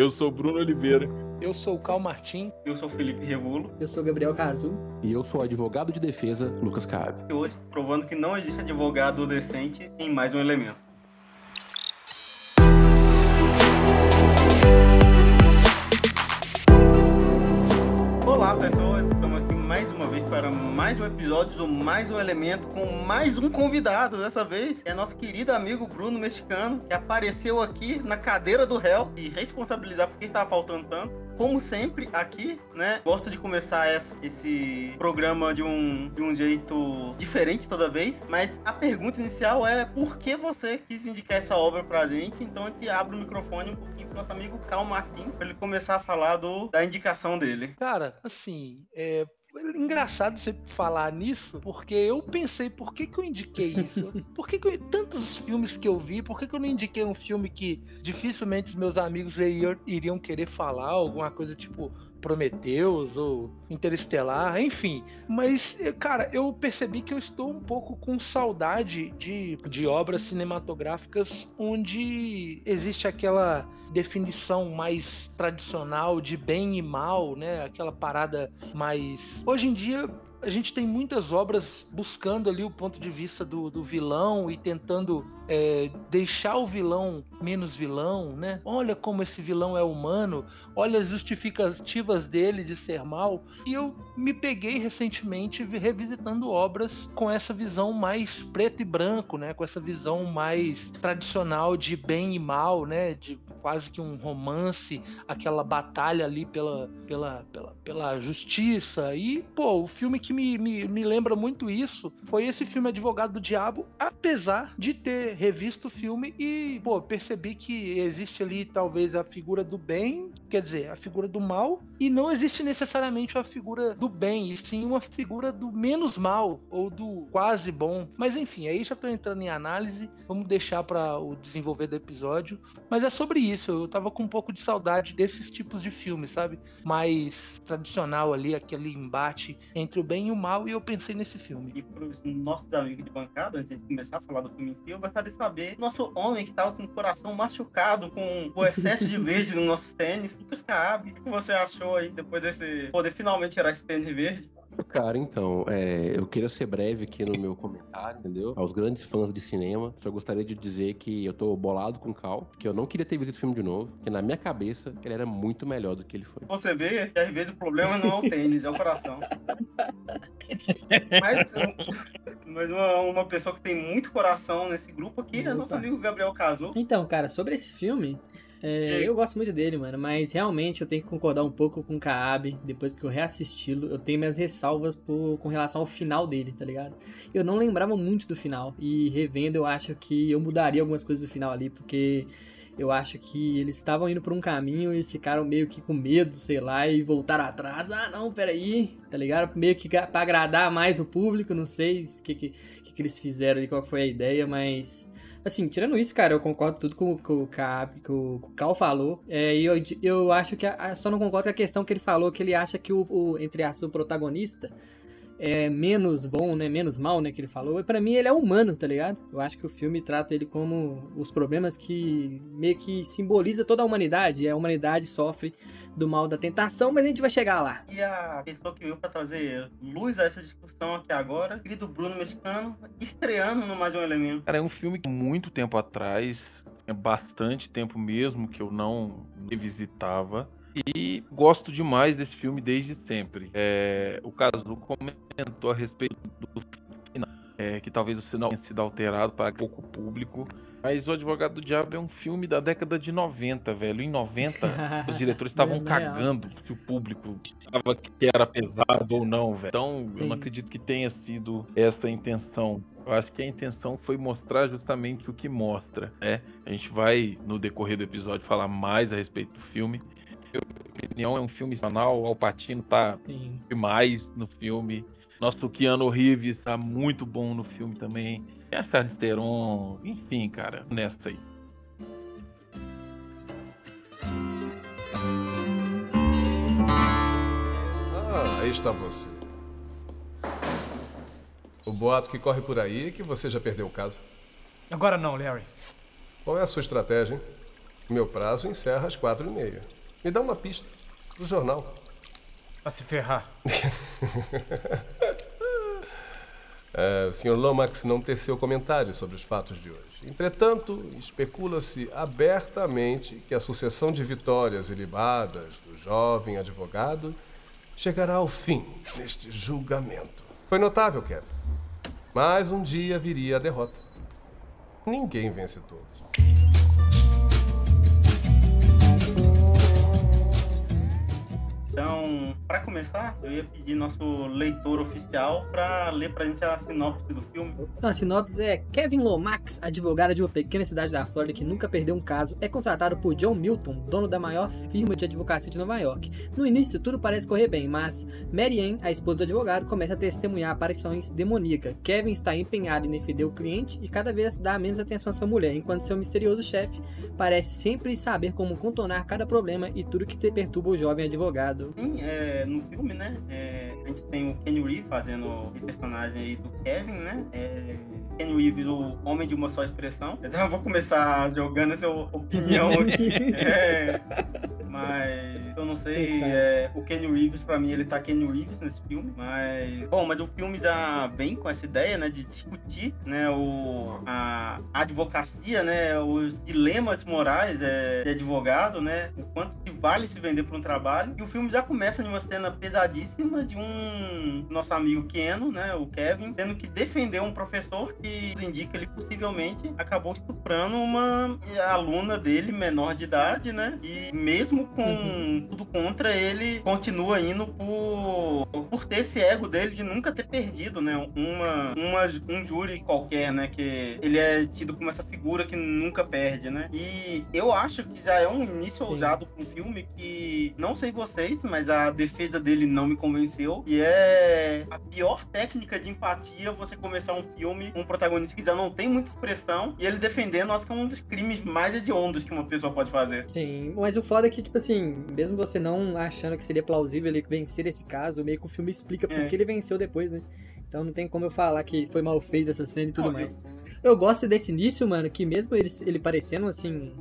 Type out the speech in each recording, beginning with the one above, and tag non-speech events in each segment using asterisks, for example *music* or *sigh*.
Eu sou Bruno Oliveira. Eu sou o Cal Martim. Eu sou Felipe Revulo. Eu sou Gabriel Cazu. E eu sou o advogado de defesa, Lucas Cabe. E hoje, provando que não existe advogado decente em mais um elemento. Mais um episódio Mais um Elemento com mais um convidado. Dessa vez é nosso querido amigo Bruno Mexicano, que apareceu aqui na cadeira do réu e responsabilizar porque estava faltando tanto como sempre, aqui, né, gosto de começar esse programa de um, de um jeito diferente toda vez, mas a pergunta inicial é por que você quis indicar essa obra pra gente? Então a gente abre o microfone um pouquinho pro nosso amigo Cal Martins, pra ele começar a falar do, da indicação dele. Cara, assim, é, engraçado você falar nisso, porque eu pensei, por que, que eu indiquei isso? *laughs* Por que, que eu, tantos filmes que eu vi, por que, que eu não indiquei um filme que dificilmente os meus amigos iriam querer falar, alguma coisa tipo Prometheus ou Interestelar, enfim. Mas, cara, eu percebi que eu estou um pouco com saudade de, de obras cinematográficas onde existe aquela definição mais tradicional de bem e mal, né? Aquela parada mais. Hoje em dia a gente tem muitas obras buscando ali o ponto de vista do, do vilão e tentando é, deixar o vilão menos vilão, né? Olha como esse vilão é humano, olha as justificativas dele de ser mal. E eu me peguei recentemente revisitando obras com essa visão mais preto e branco, né? Com essa visão mais tradicional de bem e mal, né? De quase que um romance, aquela batalha ali pela, pela, pela, pela justiça. E, pô, o filme que me, me, me lembra muito isso foi esse filme Advogado do Diabo, apesar de ter revisto o filme e, pô, percebi que existe ali talvez a figura do bem, quer dizer, a figura do mal, e não existe necessariamente a figura do bem, e sim uma figura do menos mal ou do quase bom. Mas enfim, aí já tô entrando em análise, vamos deixar para o desenvolver do episódio. Mas é sobre isso, eu tava com um pouco de saudade desses tipos de filmes, sabe? Mais tradicional ali, aquele embate entre o bem e o mal, e eu pensei nesse filme. E pros nossos amigos de bancada, antes de começar a falar do filme em si, eu gostaria de saber, nosso homem que tava com o coração machucado com o excesso de verde no nosso tênis? O que você achou aí depois desse poder finalmente tirar esse tênis verde? Cara, então, é, eu queria ser breve aqui no meu comentário, entendeu? Aos grandes fãs de cinema, só gostaria de dizer que eu tô bolado com o Cal, que eu não queria ter visto esse filme de novo, que na minha cabeça ele era muito melhor do que ele foi. Você vê que às vezes o problema não é o tênis, é o coração. *laughs* Mas, mas uma, uma, pessoa que tem muito coração nesse grupo aqui é nosso amigo Gabriel Caso. Então, cara, sobre esse filme, é, eu gosto muito dele, mano, mas realmente eu tenho que concordar um pouco com o Kaab. Depois que eu reassisti-lo, eu tenho minhas ressalvas por, com relação ao final dele, tá ligado? Eu não lembrava muito do final, e revendo eu acho que eu mudaria algumas coisas do final ali, porque eu acho que eles estavam indo por um caminho e ficaram meio que com medo, sei lá, e voltaram atrás. Ah, não, peraí, tá ligado? Meio que pra agradar mais o público, não sei o que, que, que, eles fizeram ali, qual foi a ideia, mas Assim, tirando isso, cara, eu concordo tudo com, com, com, com o Cal falou. É, e eu, eu acho que. A, só não concordo com a questão que ele falou, que ele acha que o, o entre aspas, o protagonista é menos bom, né? Menos mal, né? Que ele falou. E pra mim ele é humano, tá ligado? Eu acho que o filme trata ele como os problemas que meio que simboliza toda a humanidade. E a humanidade sofre do mal da tentação, mas a gente vai chegar lá. E a pessoa que veio para trazer luz a essa discussão aqui agora, querido Bruno Mexicano, estreando no Mais Um Elemento. Cara, é um filme que muito tempo atrás, é bastante tempo mesmo que eu não revisitava. E gosto demais desse filme desde sempre. É, o Caso comentou a respeito do final, é, que talvez o sinal tenha sido alterado para pouco público. Mas O Advogado do Diabo é um filme da década de 90, velho. Em 90, *laughs* os diretores estavam cagando se o público achava que era pesado ou não, velho. Então, Sim. eu não acredito que tenha sido essa a intenção. Eu acho que a intenção foi mostrar justamente o que mostra, né? A gente vai, no decorrer do episódio, falar mais a respeito do filme. Minha opinião, é um filme banal. O Alpatino tá Sim. demais no filme. Nosso Keanu Reeves tá muito bom no filme também. É a Charlize Theron, enfim, cara, nessa aí. Ah, aí está você. O boato que corre por aí é que você já perdeu o caso. Agora não, Larry. Qual é a sua estratégia, hein? Meu prazo encerra às quatro e meia. Me dá uma pista. Do jornal. A se ferrar. *laughs* É, o Sr. Lomax não teceu comentários sobre os fatos de hoje. Entretanto, especula-se abertamente que a sucessão de vitórias ilibadas do jovem advogado chegará ao fim neste julgamento. Foi notável, Kevin. Mas um dia viria a derrota. Ninguém vence todas. Então, para começar, eu ia pedir nosso leitor oficial para ler pra gente a sinopse do filme. Então, a sinopse é Kevin Lomax, advogado de uma pequena cidade da Flórida que nunca perdeu um caso, é contratado por John Milton, dono da maior firma de advocacia de Nova York. No início, tudo parece correr bem, mas Mary Ann, a esposa do advogado, começa a testemunhar aparições demoníacas. Kevin está empenhado em defender o cliente e cada vez dá menos atenção à sua mulher, enquanto seu misterioso chefe parece sempre saber como contornar cada problema e tudo que perturba o jovem advogado. Sim, é, no filme, né? é, a gente tem o Ken Reeves fazendo esse personagem aí do Kevin, né? É, Ken Reeves, o homem de uma só expressão. Eu já vou começar jogando essa opinião *laughs* aqui. É, mas eu não sei. é, o Ken Reeves, pra mim, ele tá Ken Reeves nesse filme. Mas. Bom, mas o filme já vem com essa ideia, né? De discutir, né? O, a advocacia, né? Os dilemas morais é, de advogado, né? O quanto que vale se vender por um trabalho. E o filme já começa numa cena pesadíssima de um nosso amigo Keno, né? O Kevin, tendo que defender um professor que indica ele possivelmente acabou estuprando uma aluna dele, menor de idade, né? E mesmo com tudo contra, ele continua indo por, por ter esse ego dele de nunca ter perdido, né? Uma, uma, um júri qualquer, né? Que ele é tido como essa figura que nunca perde, né? E eu acho que já é um início Sim. ousado com um filme que, não sei vocês, mas a defesa dele não me convenceu. E é a pior técnica de empatia você começar um filme com um protagonista que já não tem muita expressão e ele defendendo, acho que é um dos crimes mais hediondos que uma pessoa pode fazer. Sim, mas o foda é que, tipo assim, mesmo você não achando que seria plausível ele vencer esse caso, meio que o filme explica por É. que ele venceu depois, né? Então não tem como eu falar que foi mal feito essa cena e tudo Não, mais. Eu gosto desse início, mano, que mesmo ele, ele parecendo assim.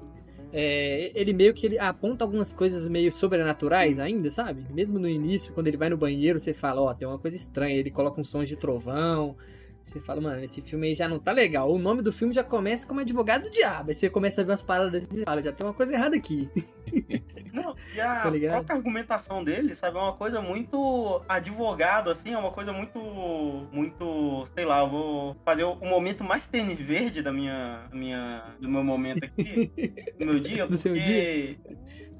é, ele meio que ele aponta algumas coisas meio sobrenaturais ainda, sabe? Mesmo no início, quando ele vai no banheiro, você fala, ó, tem uma coisa estranha. Ele coloca uns sons de trovão. Você fala, mano, esse filme aí já não tá legal. O nome do filme já começa como Advogado do Diabo. Aí você começa a ver umas paradas e fala, já tem uma coisa errada aqui. *laughs* Não, e a Tá própria argumentação dele, sabe, é uma coisa muito advogado, assim, é uma coisa muito, muito, sei lá, eu vou fazer o momento mais tênis verde da minha, minha, do meu momento aqui, do meu dia, *laughs* Do seu porque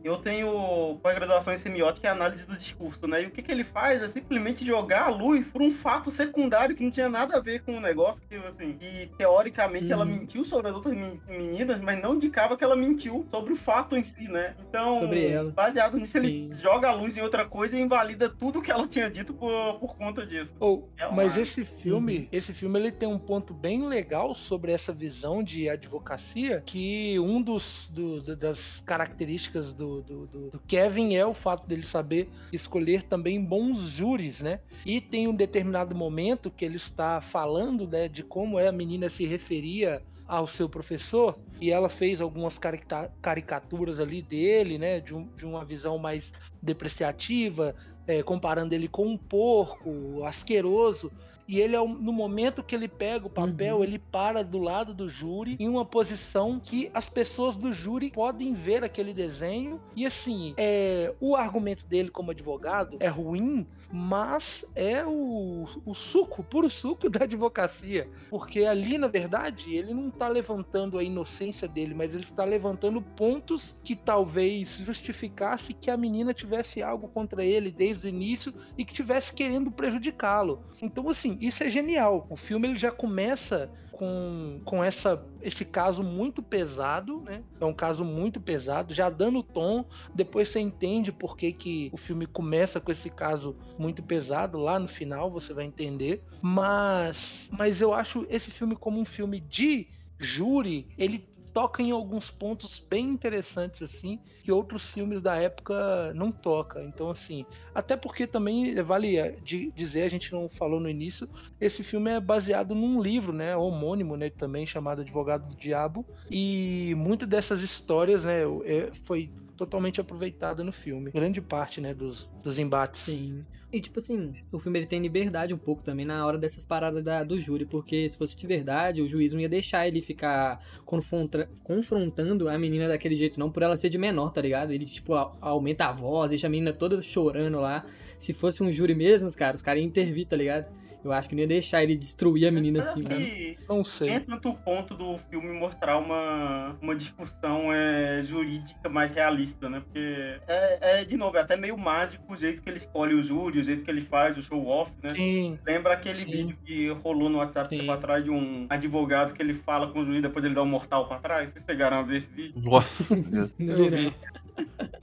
eu tenho pós-graduação em semiótica e análise do discurso, né, e o que que ele faz é simplesmente jogar a luz por um fato secundário que não tinha nada a ver com o negócio, que, assim, que teoricamente ela Uhum. mentiu sobre as outras men- meninas, mas não indicava que ela mentiu sobre o fato em si, né, então, Sobre ela. baseado nisso, ele Sim. joga a luz em outra coisa e invalida tudo que ela tinha dito por, por conta disso. Ou, É mas esse filme, esse filme ele tem um ponto bem legal sobre essa visão de advocacia, que um dos do- do- das características do, do, do- do Kevin é o fato dele saber escolher também bons júris, né? E tem um determinado momento que ele está falando, né, de como é a menina se referia ao seu professor e ela fez algumas carica- caricaturas ali dele, né, de, um- de uma visão mais depreciativa, é, comparando ele com um porco asqueroso. E ele, ao- no momento que ele pega o papel, Uhum. ele para do lado do júri, em uma posição que as pessoas do júri podem ver aquele desenho. E assim, é, o argumento dele como advogado é ruim, mas é o, o suco, puro suco da advocacia. Porque ali, na verdade, ele não está levantando a inocência dele, mas ele está levantando pontos que talvez justificasse que a menina tivesse algo contra ele desde o início e que tivesse querendo prejudicá-lo. Então, assim, isso é genial. O filme ele já começa com, com essa, esse caso muito pesado, né? É um caso muito pesado, já dando tom. Depois você entende por que, que o filme começa com esse caso muito pesado. Lá no final você vai entender. Mas, mas eu acho esse filme como um filme de júri, ele toca em alguns pontos bem interessantes assim que outros filmes da época não toca. Então assim, até porque também vale dizer, a gente não falou no início, esse filme é baseado num livro, né, homônimo, né, também chamado Advogado do Diabo, e muitas dessas histórias, né, é, foi totalmente aproveitada no filme. Grande parte, né, dos, dos embates. Sim. E tipo assim, o filme ele tem liberdade um pouco também na hora dessas paradas da, do júri, porque se fosse de verdade, o juiz não ia deixar ele ficar confronta, confrontando a menina daquele jeito, não, por ela ser de menor, tá ligado? Ele, tipo, a, aumenta a voz, deixa a menina toda chorando lá. Se fosse um júri mesmo, cara, os caras iam intervir, tá ligado? Eu acho que não ia deixar ele destruir a menina assim, né? Não sei. Entra no ponto do filme mostrar uma, uma discussão é, jurídica mais realista, né? Porque, é, é, de novo, é até meio mágico o jeito que ele escolhe o júri, o jeito que ele faz o show-off, né? Sim. Lembra aquele Sim. vídeo que rolou no WhatsApp tempo atrás de um advogado que ele fala com o juiz depois ele dá um mortal pra trás? Vocês chegaram a ver esse vídeo? Nossa, *laughs* não vi, *laughs*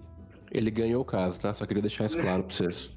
Ele ganhou o caso, tá? Só queria deixar isso claro pra vocês.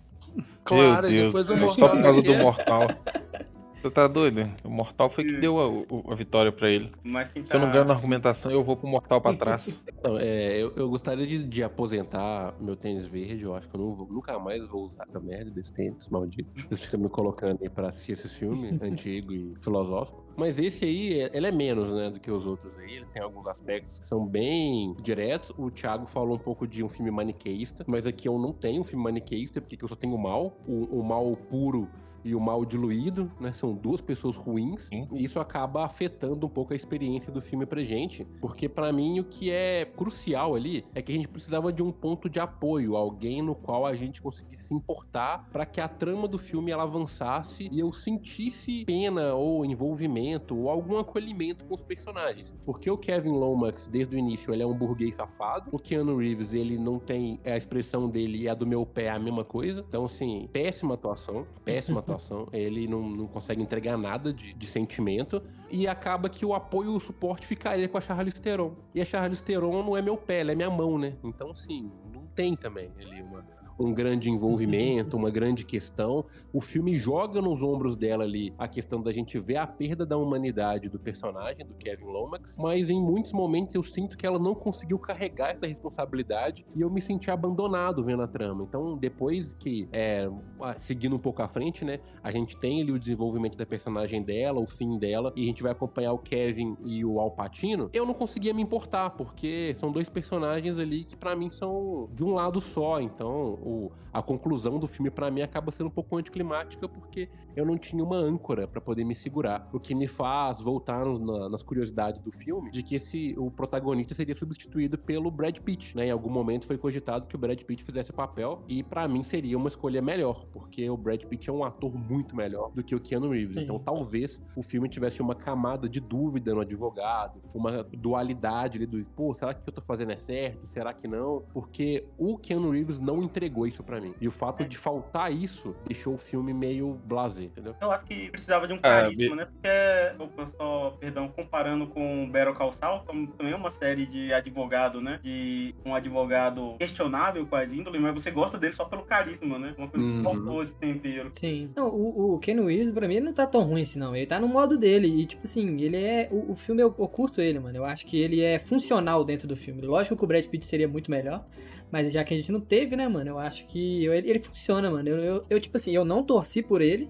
Claro, Meu Deus. depois o Só Mortal. por causa do Mortal. *laughs* Você tá doido? O Mortal foi que deu a, a vitória pra ele. Mas quem tá... Se eu não ganho na argumentação, eu vou pro Mortal pra trás. *laughs* Não, é, eu, eu gostaria de, de aposentar meu tênis verde. Eu acho que eu não vou- nunca mais vou usar essa merda desse tênis maldito. Vocês ficam me colocando aí pra assistir esses filmes *laughs* antigo e filosófico. Mas esse aí, ele é menos, né, do que os outros aí. Ele tem alguns aspectos que são bem diretos. O Thiago falou um pouco de um filme maniqueísta, mas aqui eu não tenho um filme maniqueísta, porque eu só tenho o mal. O, o mal puro e o mal diluído, né? São duas pessoas ruins. Sim. E isso acaba afetando um pouco a experiência do filme pra gente. Porque pra mim o que é crucial ali é que a gente precisava de um ponto de apoio, alguém no qual a gente conseguisse se importar pra que a trama do filme ela avançasse e eu sentisse pena ou envolvimento ou algum acolhimento com os personagens. Porque o Kevin Lomax, desde o início, ele é um burguês safado. O Keanu Reeves, ele não tem a expressão dele e a do meu pé é a mesma coisa. Então, assim, péssima atuação, péssima *laughs* Ele não, não consegue entregar nada de, de sentimento. E acaba que o apoio e o suporte ficaria com a Charlize Theron. E a Charlize Theron não é meu pé, ela é minha mão, né? Então, sim, não tem também ali uma, um grande envolvimento, uma grande questão. O filme joga nos ombros dela ali a questão da gente ver a perda da humanidade do personagem, do Kevin Lomax, mas em muitos momentos eu sinto que ela não conseguiu carregar essa responsabilidade e eu me senti abandonado vendo a trama. Então, depois que, é, seguindo um pouco à frente, né, a gente tem ali o desenvolvimento da personagem dela, o fim dela, e a gente vai acompanhar o Kevin e o Al Pacino, eu não conseguia me importar, porque são dois personagens ali que para mim são de um lado só, então o, a conclusão do filme para mim acaba sendo um pouco anticlimática porque eu não tinha uma âncora para poder me segurar, o que me faz voltar na- nas curiosidades do filme de que esse o protagonista seria substituído pelo Brad Pitt, né? Em algum momento foi cogitado que o Brad Pitt fizesse o papel e para mim seria uma escolha melhor, porque o Brad Pitt é um ator muito melhor do que o Keanu Reeves. Sim. Então talvez o filme tivesse uma camada de dúvida no advogado, uma dualidade ali do, pô, será que o que eu tô fazendo é certo? Será que não? Porque o Keanu Reeves não entregou isso pra mim. E o fato de faltar isso deixou o filme meio blasé, entendeu? Eu acho que precisava de um Ah, carisma, me- né? Porque, opa, só, perdão, comparando com Better Call Saul, como também é uma série de advogado, né? De um advogado questionável com as índoles, mas você gosta dele só pelo carisma, né? Uma coisa Uhum. que faltou esse tempero. Sim. Não, o, o Ken Reeves, pra mim, ele não tá tão ruim assim, não. Ele tá no modo dele. E, tipo assim, ele é. O, o filme, eu, eu curto ele, mano. Eu acho que ele é funcional dentro do filme. Lógico que o Brad Pitt seria muito melhor. Mas já que a gente não teve, né, mano? Eu acho que eu- ele, funciona, mano. Eu, eu, eu, tipo assim, eu não torci por ele.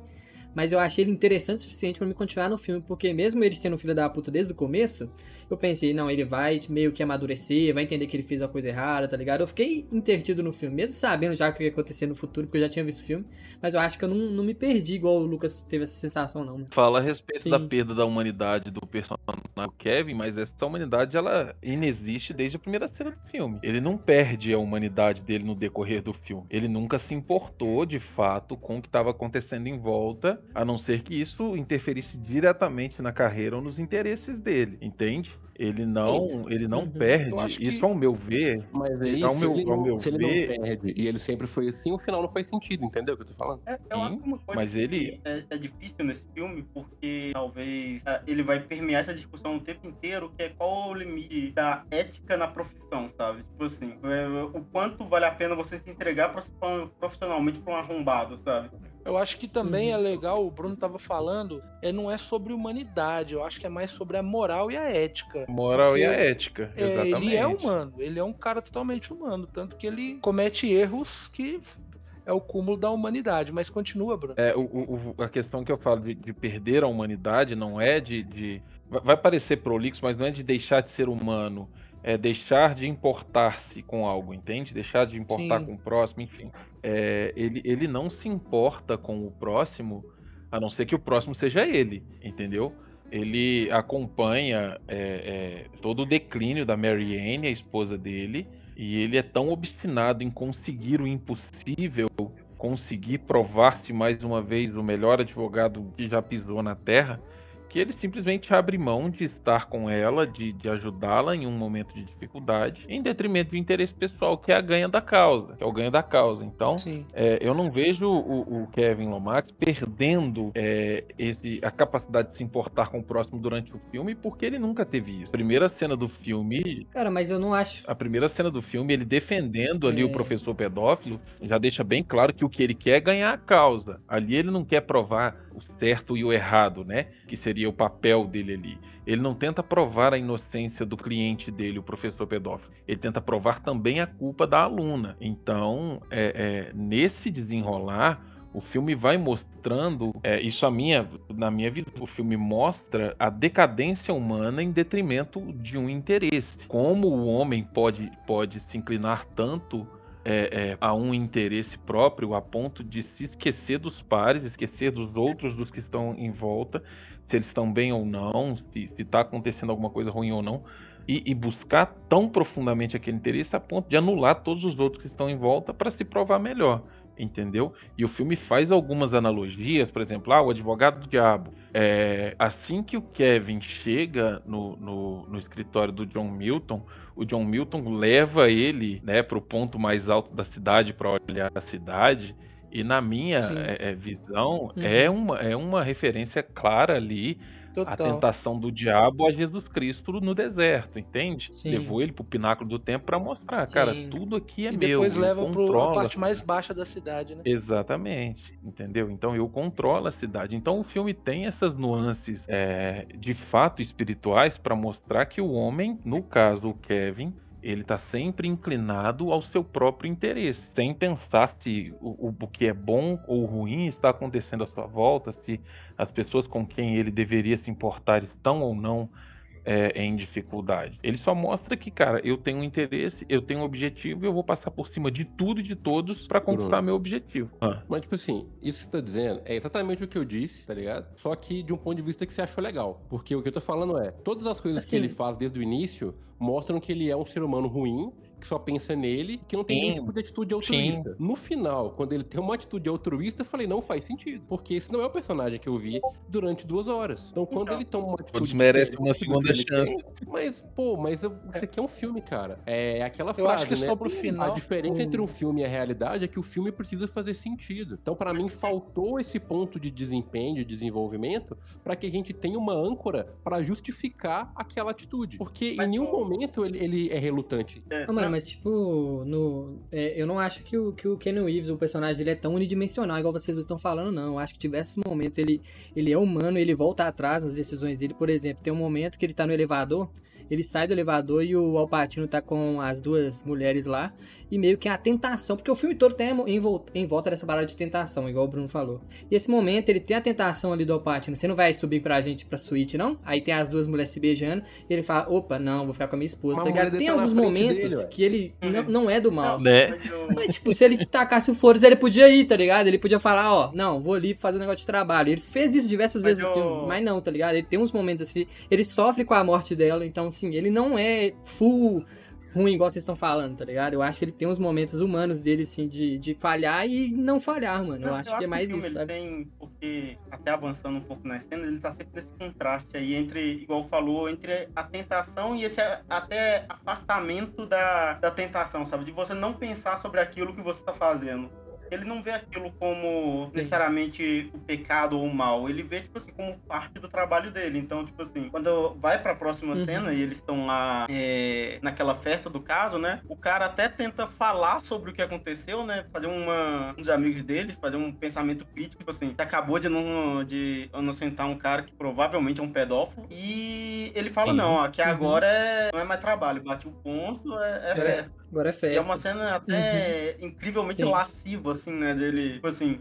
Mas eu achei ele interessante o suficiente pra me continuar no filme. Porque mesmo ele sendo um filho da puta desde o começo, eu pensei, não, ele vai meio que amadurecer, vai entender que ele fez a coisa errada, tá ligado? Eu fiquei intertido no filme, mesmo sabendo já o que ia acontecer no futuro, porque eu já tinha visto o filme. Mas eu acho que eu não, não me perdi igual o Lucas teve essa sensação, não. né? Fala a respeito Sim. da perda da humanidade do personagem Kevin, mas essa humanidade ela inexiste desde a primeira cena do filme. Ele não perde a humanidade dele no decorrer do filme. Ele nunca se importou de fato com o que estava acontecendo em volta, a não ser que isso interferisse diretamente na carreira ou nos interesses dele, entende? Ele não, ele não Uhum. perde. Que- Isso ao meu ver, Mas aí, Ao se, meu- ele, ao não, meu se ele ver- não perde e ele sempre foi assim, o final não faz sentido, entendeu o que eu tô falando? É, eu Sim, acho que uma coisa mas que ele- é, é difícil nesse filme, porque talvez é, ele vai permear essa discussão o tempo inteiro, que é qual o limite da ética na profissão, sabe? Tipo assim, é, o quanto vale a pena você se entregar prof- profissionalmente pra um arrombado, sabe? Eu acho que também Uhum. é legal, o Bruno tava falando, é, não é sobre humanidade, eu acho que é mais sobre a moral e a ética. Moral e a ética. É, exatamente. ele é humano, ele é um cara totalmente humano, tanto que ele comete erros que é o cúmulo da humanidade, mas continua, Bruno. É, o- o- a questão que eu falo de, de perder a humanidade não é de, de- vai- Vai parecer prolixo, mas não é de deixar de ser humano. É deixar de importar-se com algo, entende? Deixar de importar Sim. com o próximo, enfim. É, ele, ele não se importa com o próximo, a não ser que o próximo seja ele, entendeu? Ele acompanha é, é, todo o declínio da Mary Anne, a esposa dele, e ele é tão obstinado em conseguir o impossível conseguir provar-se mais uma vez o melhor advogado que já pisou na Terra, que ele simplesmente abre mão de estar com ela, de, de ajudá-la em um momento de dificuldade, em detrimento do interesse pessoal, que é a ganha da causa, que é o ganho da causa. Então, é, eu não vejo o, o Kevin Lomax perdendo é, esse, a capacidade de se importar com o próximo durante o filme, porque ele nunca teve isso. A primeira cena do filme, Cara, mas eu não acho. a primeira cena do filme, ele defendendo ali É. o professor pedófilo, já deixa bem claro que o que ele quer é ganhar a causa. Ali ele não quer provar o certo e o errado, né? Que seria o papel dele ali. Ele não tenta provar a inocência do cliente dele, o professor pedófilo. Ele tenta provar também a culpa da aluna. Então, é, é, nesse desenrolar, o filme vai mostrando, é, isso a minha, na minha visão, o filme mostra a decadência humana em detrimento de um interesse. Como o homem pode, pode se inclinar tanto é, é, a um interesse próprio a ponto de se esquecer dos pares, esquecer dos outros, dos que estão em volta, se eles estão bem ou não, se está acontecendo alguma coisa ruim ou não, e, e buscar tão profundamente aquele interesse a ponto de anular todos os outros que estão em volta para se provar melhor entendeu? E o filme faz algumas analogias, por exemplo, ah, o advogado do diabo. É, assim que o Kevin chega no, no, no escritório do John Milton, o John Milton leva ele né, para o ponto mais alto da cidade para olhar a cidade. E na minha é, é, visão, Uhum. é, uma, é uma referência clara ali a Total. tentação do diabo a Jesus Cristo no deserto, entende? Sim. Levou ele pro pináculo do tempo para mostrar, cara, Sim. tudo aqui é e meu. depois eu leva para a controlo parte mais baixa da cidade, né? Exatamente, entendeu? Então eu controlo a cidade. Então o filme tem essas nuances é, de fato espirituais para mostrar que o homem, no caso o Kevin, ele está sempre inclinado ao seu próprio interesse, sem pensar se o, o- que é bom ou ruim está acontecendo à sua volta, se as pessoas com quem ele deveria se importar estão ou não é, em dificuldade. Ele só mostra que, cara, eu tenho um interesse, eu tenho um objetivo e eu vou passar por cima de tudo e de todos para conquistar Bruno. meu objetivo. Ah. Mas, tipo assim, isso que você tá dizendo é exatamente o que eu disse, tá ligado? Só que de um ponto de vista que você achou legal. Porque o que eu tô falando é, todas as coisas Assim- que ele faz desde o início mostram que ele é um ser humano ruim, que só pensa nele, que não tem nenhum Sim. tipo de atitude altruísta. No final, quando ele tem uma atitude altruísta, eu falei, não faz sentido. Porque esse não é o personagem que eu vi durante duas horas. Então, quando Então, ele toma uma atitude. Todos merecem diferente uma segunda chance. tem, mas, pô, mas eu- isso aqui é um filme, cara. É aquela Eu frase, acho que né? sobre o final. A diferença entre um filme e a realidade é que o filme precisa fazer sentido. Então, pra mim, faltou esse ponto de desempenho, de desenvolvimento, pra que a gente tenha uma âncora pra justificar aquela atitude. Porque Mas em nenhum momento ele, ele é relutante. É, Não, não, mas tipo, no, é, eu não acho que o, que o Ken Reeves, o personagem dele, é tão unidimensional igual vocês estão falando, não. Eu acho que diversos momentos ele, ele é humano, ele volta atrás nas decisões dele. Por exemplo, tem um momento que ele tá no elevador, ele sai do elevador e o Alpatino tá com as duas mulheres lá, e meio que é a tentação, porque o filme todo tem em, vol- em volta dessa parada de tentação, igual o Bruno falou. E esse momento ele tem a tentação ali do Alpatino, você não vai subir pra gente pra suíte, não? Aí tem as duas mulheres se beijando, e ele fala, opa, não, vou ficar com a minha esposa, tá Tem tá alguns momentos dele, que ele não, não é do mal. Né? mas tipo, se ele tacasse o foda ele podia ir, tá ligado? Ele podia falar, ó, não, vou ali fazer um negócio de trabalho. Ele fez isso diversas Mas vezes no eu- filme, mas não, tá ligado? Ele tem uns momentos assim, ele sofre com a morte dela, então, assim, ele não é full ruim, igual vocês estão falando, tá ligado? Eu acho que ele tem uns momentos humanos dele, assim, de, de falhar e não falhar, mano. Eu Não, acho que é mais isso, sabe? tem, porque até avançando um pouco na cena, ele tá sempre nesse contraste aí entre, igual falou, entre a tentação e esse até afastamento da, da tentação, sabe? De você não pensar sobre aquilo que você tá fazendo. Ele não vê aquilo como necessariamente o pecado ou o mal. Ele vê, tipo assim, como parte do trabalho dele. Então, tipo assim, quando vai pra próxima Uhum. cena e eles estão lá é, naquela festa do caso, né? O cara até tenta falar sobre o que aconteceu, né? Fazer uma, um dos amigos dele, fazer um pensamento crítico, tipo assim, que acabou de, não, de inocentar um cara que provavelmente é um pedófilo. E ele fala, Sim. não, ó, que Uhum. agora é, não é mais trabalho, bate o ponto, é, é Agora é festa. É E é uma cena até incrivelmente Sim. lasciva, assim, né? Dele, tipo assim,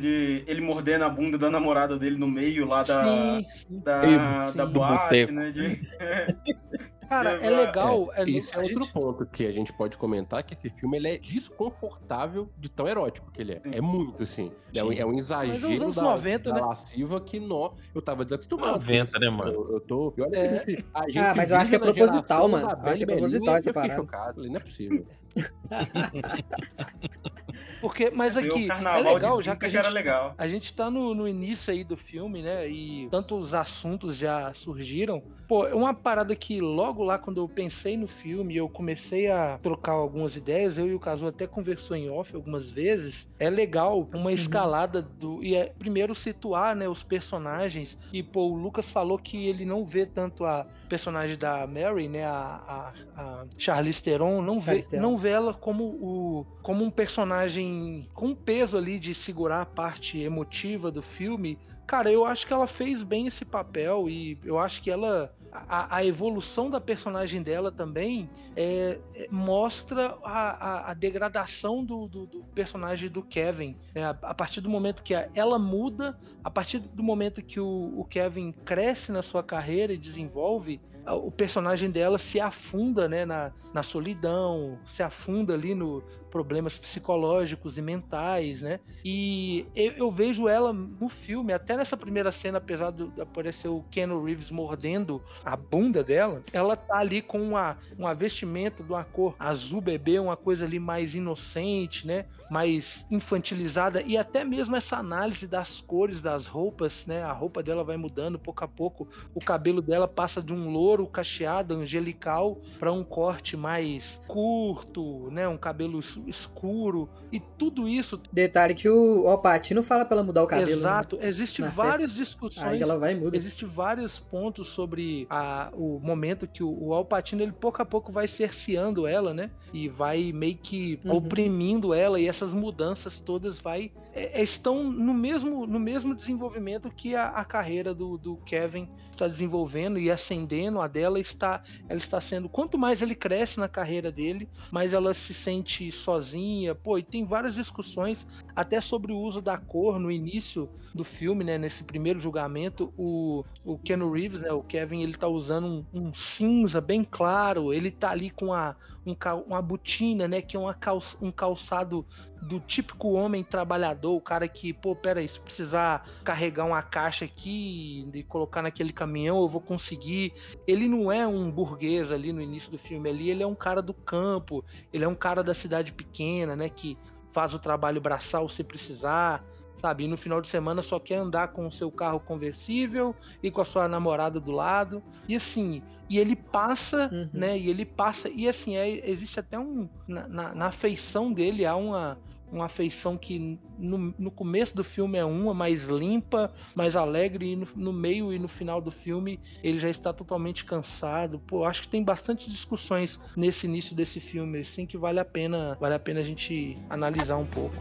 de ele mordendo a bunda da namorada dele no meio lá da, Sim, da, Sim. da boate, né? De... *laughs* *laughs* Cara, é Exato. legal. É, Isso é a outro gente- ponto que a gente pode comentar, que esse filme ele é desconfortável de tão erótico que ele é. É muito, assim. É um, é um exagero anos da, 90, da né? lasciva que nó, eu tava desacostumado. com 90, isso. né, mano? Eu, eu tô... E olha que É. a gente, a gente Ah, mas eu acho que é proposital, mano. Eu acho que é proposital essa eu fiquei parada. chocado. Falei, não é possível. *laughs* *laughs* Porque, mas aqui, é legal, já 30 que a que era gente legal. A gente tá no, no início aí do filme, né? E tantos assuntos já surgiram. Pô, uma parada que logo lá quando eu pensei no filme, eu comecei a trocar algumas ideias, eu e o Caso até conversou em off algumas vezes. É legal uma escalada do. E é primeiro situar, né, os personagens. E, pô, o Lucas falou que ele não vê tanto a personagem da Mary, né? A, a, a Charlize Theron, não vê, Charlize Theron. não vê ela como, o, como um personagem com peso ali de segurar a parte emotiva do filme. Cara, eu acho que ela fez bem esse papel e eu acho que ela. A, a evolução da personagem dela também é, é- mostra a, a- a degradação do, do- do personagem do Kevin. É, a, partir do momento que ela muda, a partir do momento que o, o Kevin cresce na sua carreira e desenvolve, o personagem dela se afunda né, na, na solidão, se afunda ali no problemas psicológicos e mentais, né? E eu, eu vejo ela no filme, até nessa primeira cena, apesar de aparecer o Keanu Reeves mordendo a bunda dela, ela tá ali com uma, uma vestimenta de uma cor azul bebê, uma coisa ali mais inocente, né? Mais infantilizada e até mesmo essa análise das cores das roupas, né? A roupa dela vai mudando pouco a pouco, o cabelo dela passa de um louro cacheado, angelical, para um corte mais curto, né? Um cabelo es- escuro e tudo isso. Detalhe que o Alpatino fala pra ela mudar o cabelo. né? Exato. Existem Na várias festa. discussões. Aí ela vai e muda. Existem vários pontos sobre a- o momento que o, o Alpatino, ele pouco a pouco vai cerceando ela, né? E vai meio que Uhum. oprimindo ela, e essas mudanças todas vai é, é, estão no mesmo, no mesmo desenvolvimento que a, a carreira do, do Kevin está desenvolvendo e ascendendo. A dela está, ela está sendo. Quanto mais ele cresce na carreira dele, mais ela se sente sozinha. Pô, e tem várias discussões até sobre o uso da cor no início do filme, né? Nesse primeiro julgamento, o, o Keanu Reeves, né? O Kevin, ele tá usando um, um cinza bem claro. Ele tá ali com a, um, uma botina, né? Que é uma calça, um calçado do típico homem trabalhador, o cara que, pô, pera aí, se precisar carregar uma caixa aqui e colocar naquele caminhão, eu vou conseguir. Ele não é um burguês ali no início do filme ali, ele é um cara do campo, ele é um cara da cidade pequena, né, que faz o trabalho braçal se precisar, sabe? E no final de semana só quer andar com o seu carro conversível e com a sua namorada do lado. E assim, e ele passa, Uhum. né? E ele passa, e assim, é, existe até um. Na, na, na afeição dele há uma. Uma afeição que no, no começo do filme é uma, mais limpa, mais alegre, e no, no meio e no final do filme ele já está totalmente cansado. Pô, acho que tem bastante discussões nesse início desse filme, assim, que vale a pena, vale a pena a gente analisar um pouco.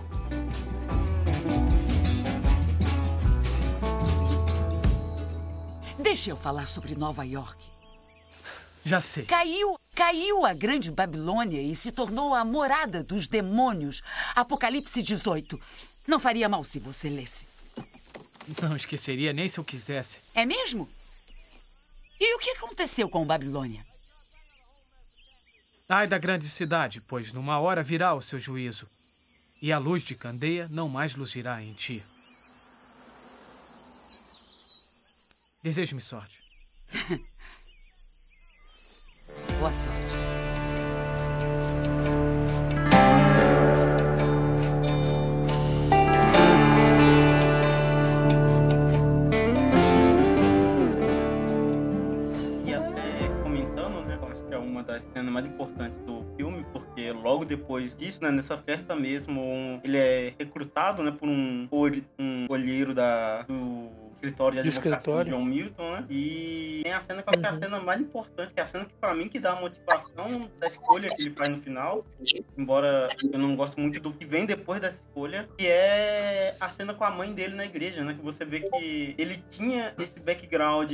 Deixa eu falar sobre Nova York. Já sei. Caiu, caiu a Grande Babilônia e se tornou a morada dos demônios. Apocalipse 18. Não faria mal se você lesse. Não esqueceria nem se eu quisesse. É mesmo? E o que aconteceu com Babilônia? Ai da grande cidade, pois numa hora virá o seu juízo. E a luz de candeia não mais luzirá em ti. Desejo-me sorte. *laughs* Boa sorte. E até comentando, né, eu acho que é uma das cenas mais importantes do filme, porque logo depois disso, né, nessa festa mesmo, ele é recrutado, né, por um, um olheiro da, do escritório de advocacia escritório. John Milton, né? E tem a cena que eu acho que é a uhum. cena mais importante, que é a cena que pra mim que dá a motivação da escolha que ele faz no final, embora eu não gosto muito do que vem depois dessa escolha, que é a cena com a mãe dele na igreja, né? Que você vê que ele tinha esse background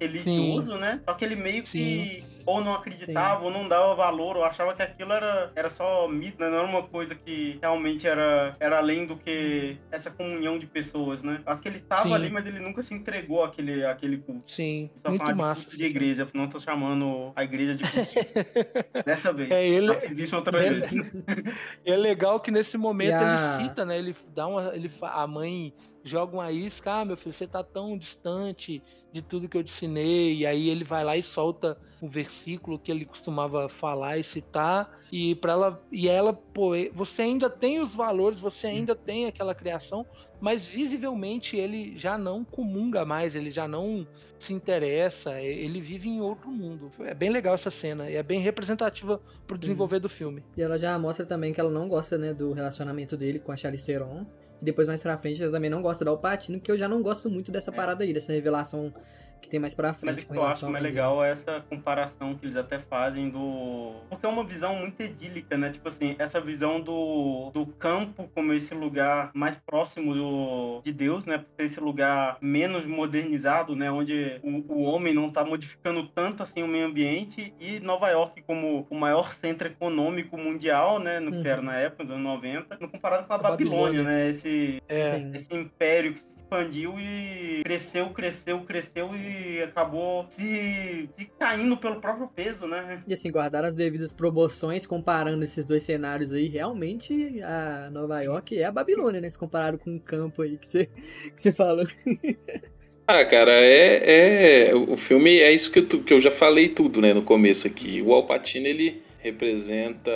religioso, Sim. né? Só que ele meio Sim. que ou não acreditava, Sim. ou não dava valor, ou achava que aquilo era, era só mito, né? Não era uma coisa que realmente era, era além do que essa comunhão de pessoas, né? Acho que ele estava ali, mas ele nunca se entregou àquele, àquele culto. Sim, só muito de massa. De, igreja, não tô chamando a igreja de culto. *laughs* Dessa vez. É, ele... Isso outra é... vez. *laughs* é legal que nesse momento a... ele cita, né? Ele dá uma... Ele, a mãe joga uma isca, ah, meu filho, você tá tão distante de tudo que eu te ensinei, e aí ele vai lá e solta um versículo que ele costumava falar e citar, e para ela, e ela, pô, você ainda tem os valores, você ainda tem aquela criação, mas visivelmente ele já não comunga mais, ele já não se interessa, ele vive em outro mundo. É bem legal essa cena, e é bem representativa pro desenvolver uhum. do filme. E ela já mostra também que ela não gosta, né, do relacionamento dele com a Charlize Theron depois mais pra frente eu também não gosto da Alpatino, que eu já não gosto muito dessa é. parada aí, dessa revelação que tem mais pra frente. Mas o que eu acho mais legal é essa comparação que eles até fazem do. Porque é uma visão muito idílica, né? Tipo assim, essa visão do, do campo como esse lugar mais próximo do, de Deus, né? Esse lugar menos modernizado, né? Onde o, o homem não tá modificando tanto assim o meio ambiente. E Nova York como o maior centro econômico mundial, né? No que uhum. era na época, nos anos 90, comparado com a, a Babilônia, Babilônia, né? Esse, é. esse império que se expandiu e cresceu, cresceu, cresceu e acabou se, se caindo pelo próprio peso, né? E assim, guardar as devidas proporções, comparando esses dois cenários aí, realmente a Nova York é a Babilônia, né? Se comparado com o campo aí que você, que você falou. *laughs* Ah, cara, é, é o filme é isso que eu, que eu já falei tudo, né, no começo aqui. O Alpatino ele representa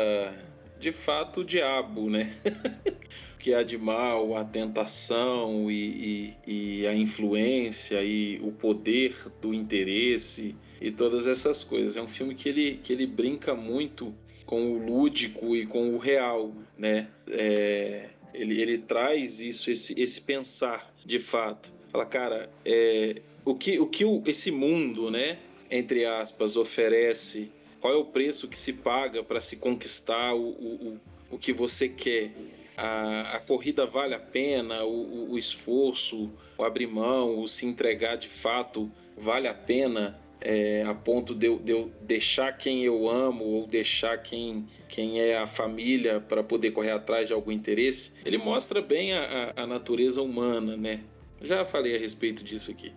de fato o diabo, né? *laughs* que há de mal, a tentação e, e, e, a influência e o poder do interesse e todas essas coisas. É um filme que ele, que ele brinca muito com o lúdico e com o real, né? É, ele, ele traz isso, esse, esse pensar de fato. Fala, cara, é, o que, o que o, esse mundo, né, entre aspas, oferece, qual é o preço que se paga para se conquistar o, o, o que você quer? A, a corrida vale a pena, o, o, esforço, o abrir mão, o se entregar de fato vale a pena é, a ponto de eu, de eu, deixar quem eu amo ou deixar quem, quem é a família para poder correr atrás de algum interesse. Ele mostra bem a, a, a natureza humana, né? Já falei a respeito disso aqui.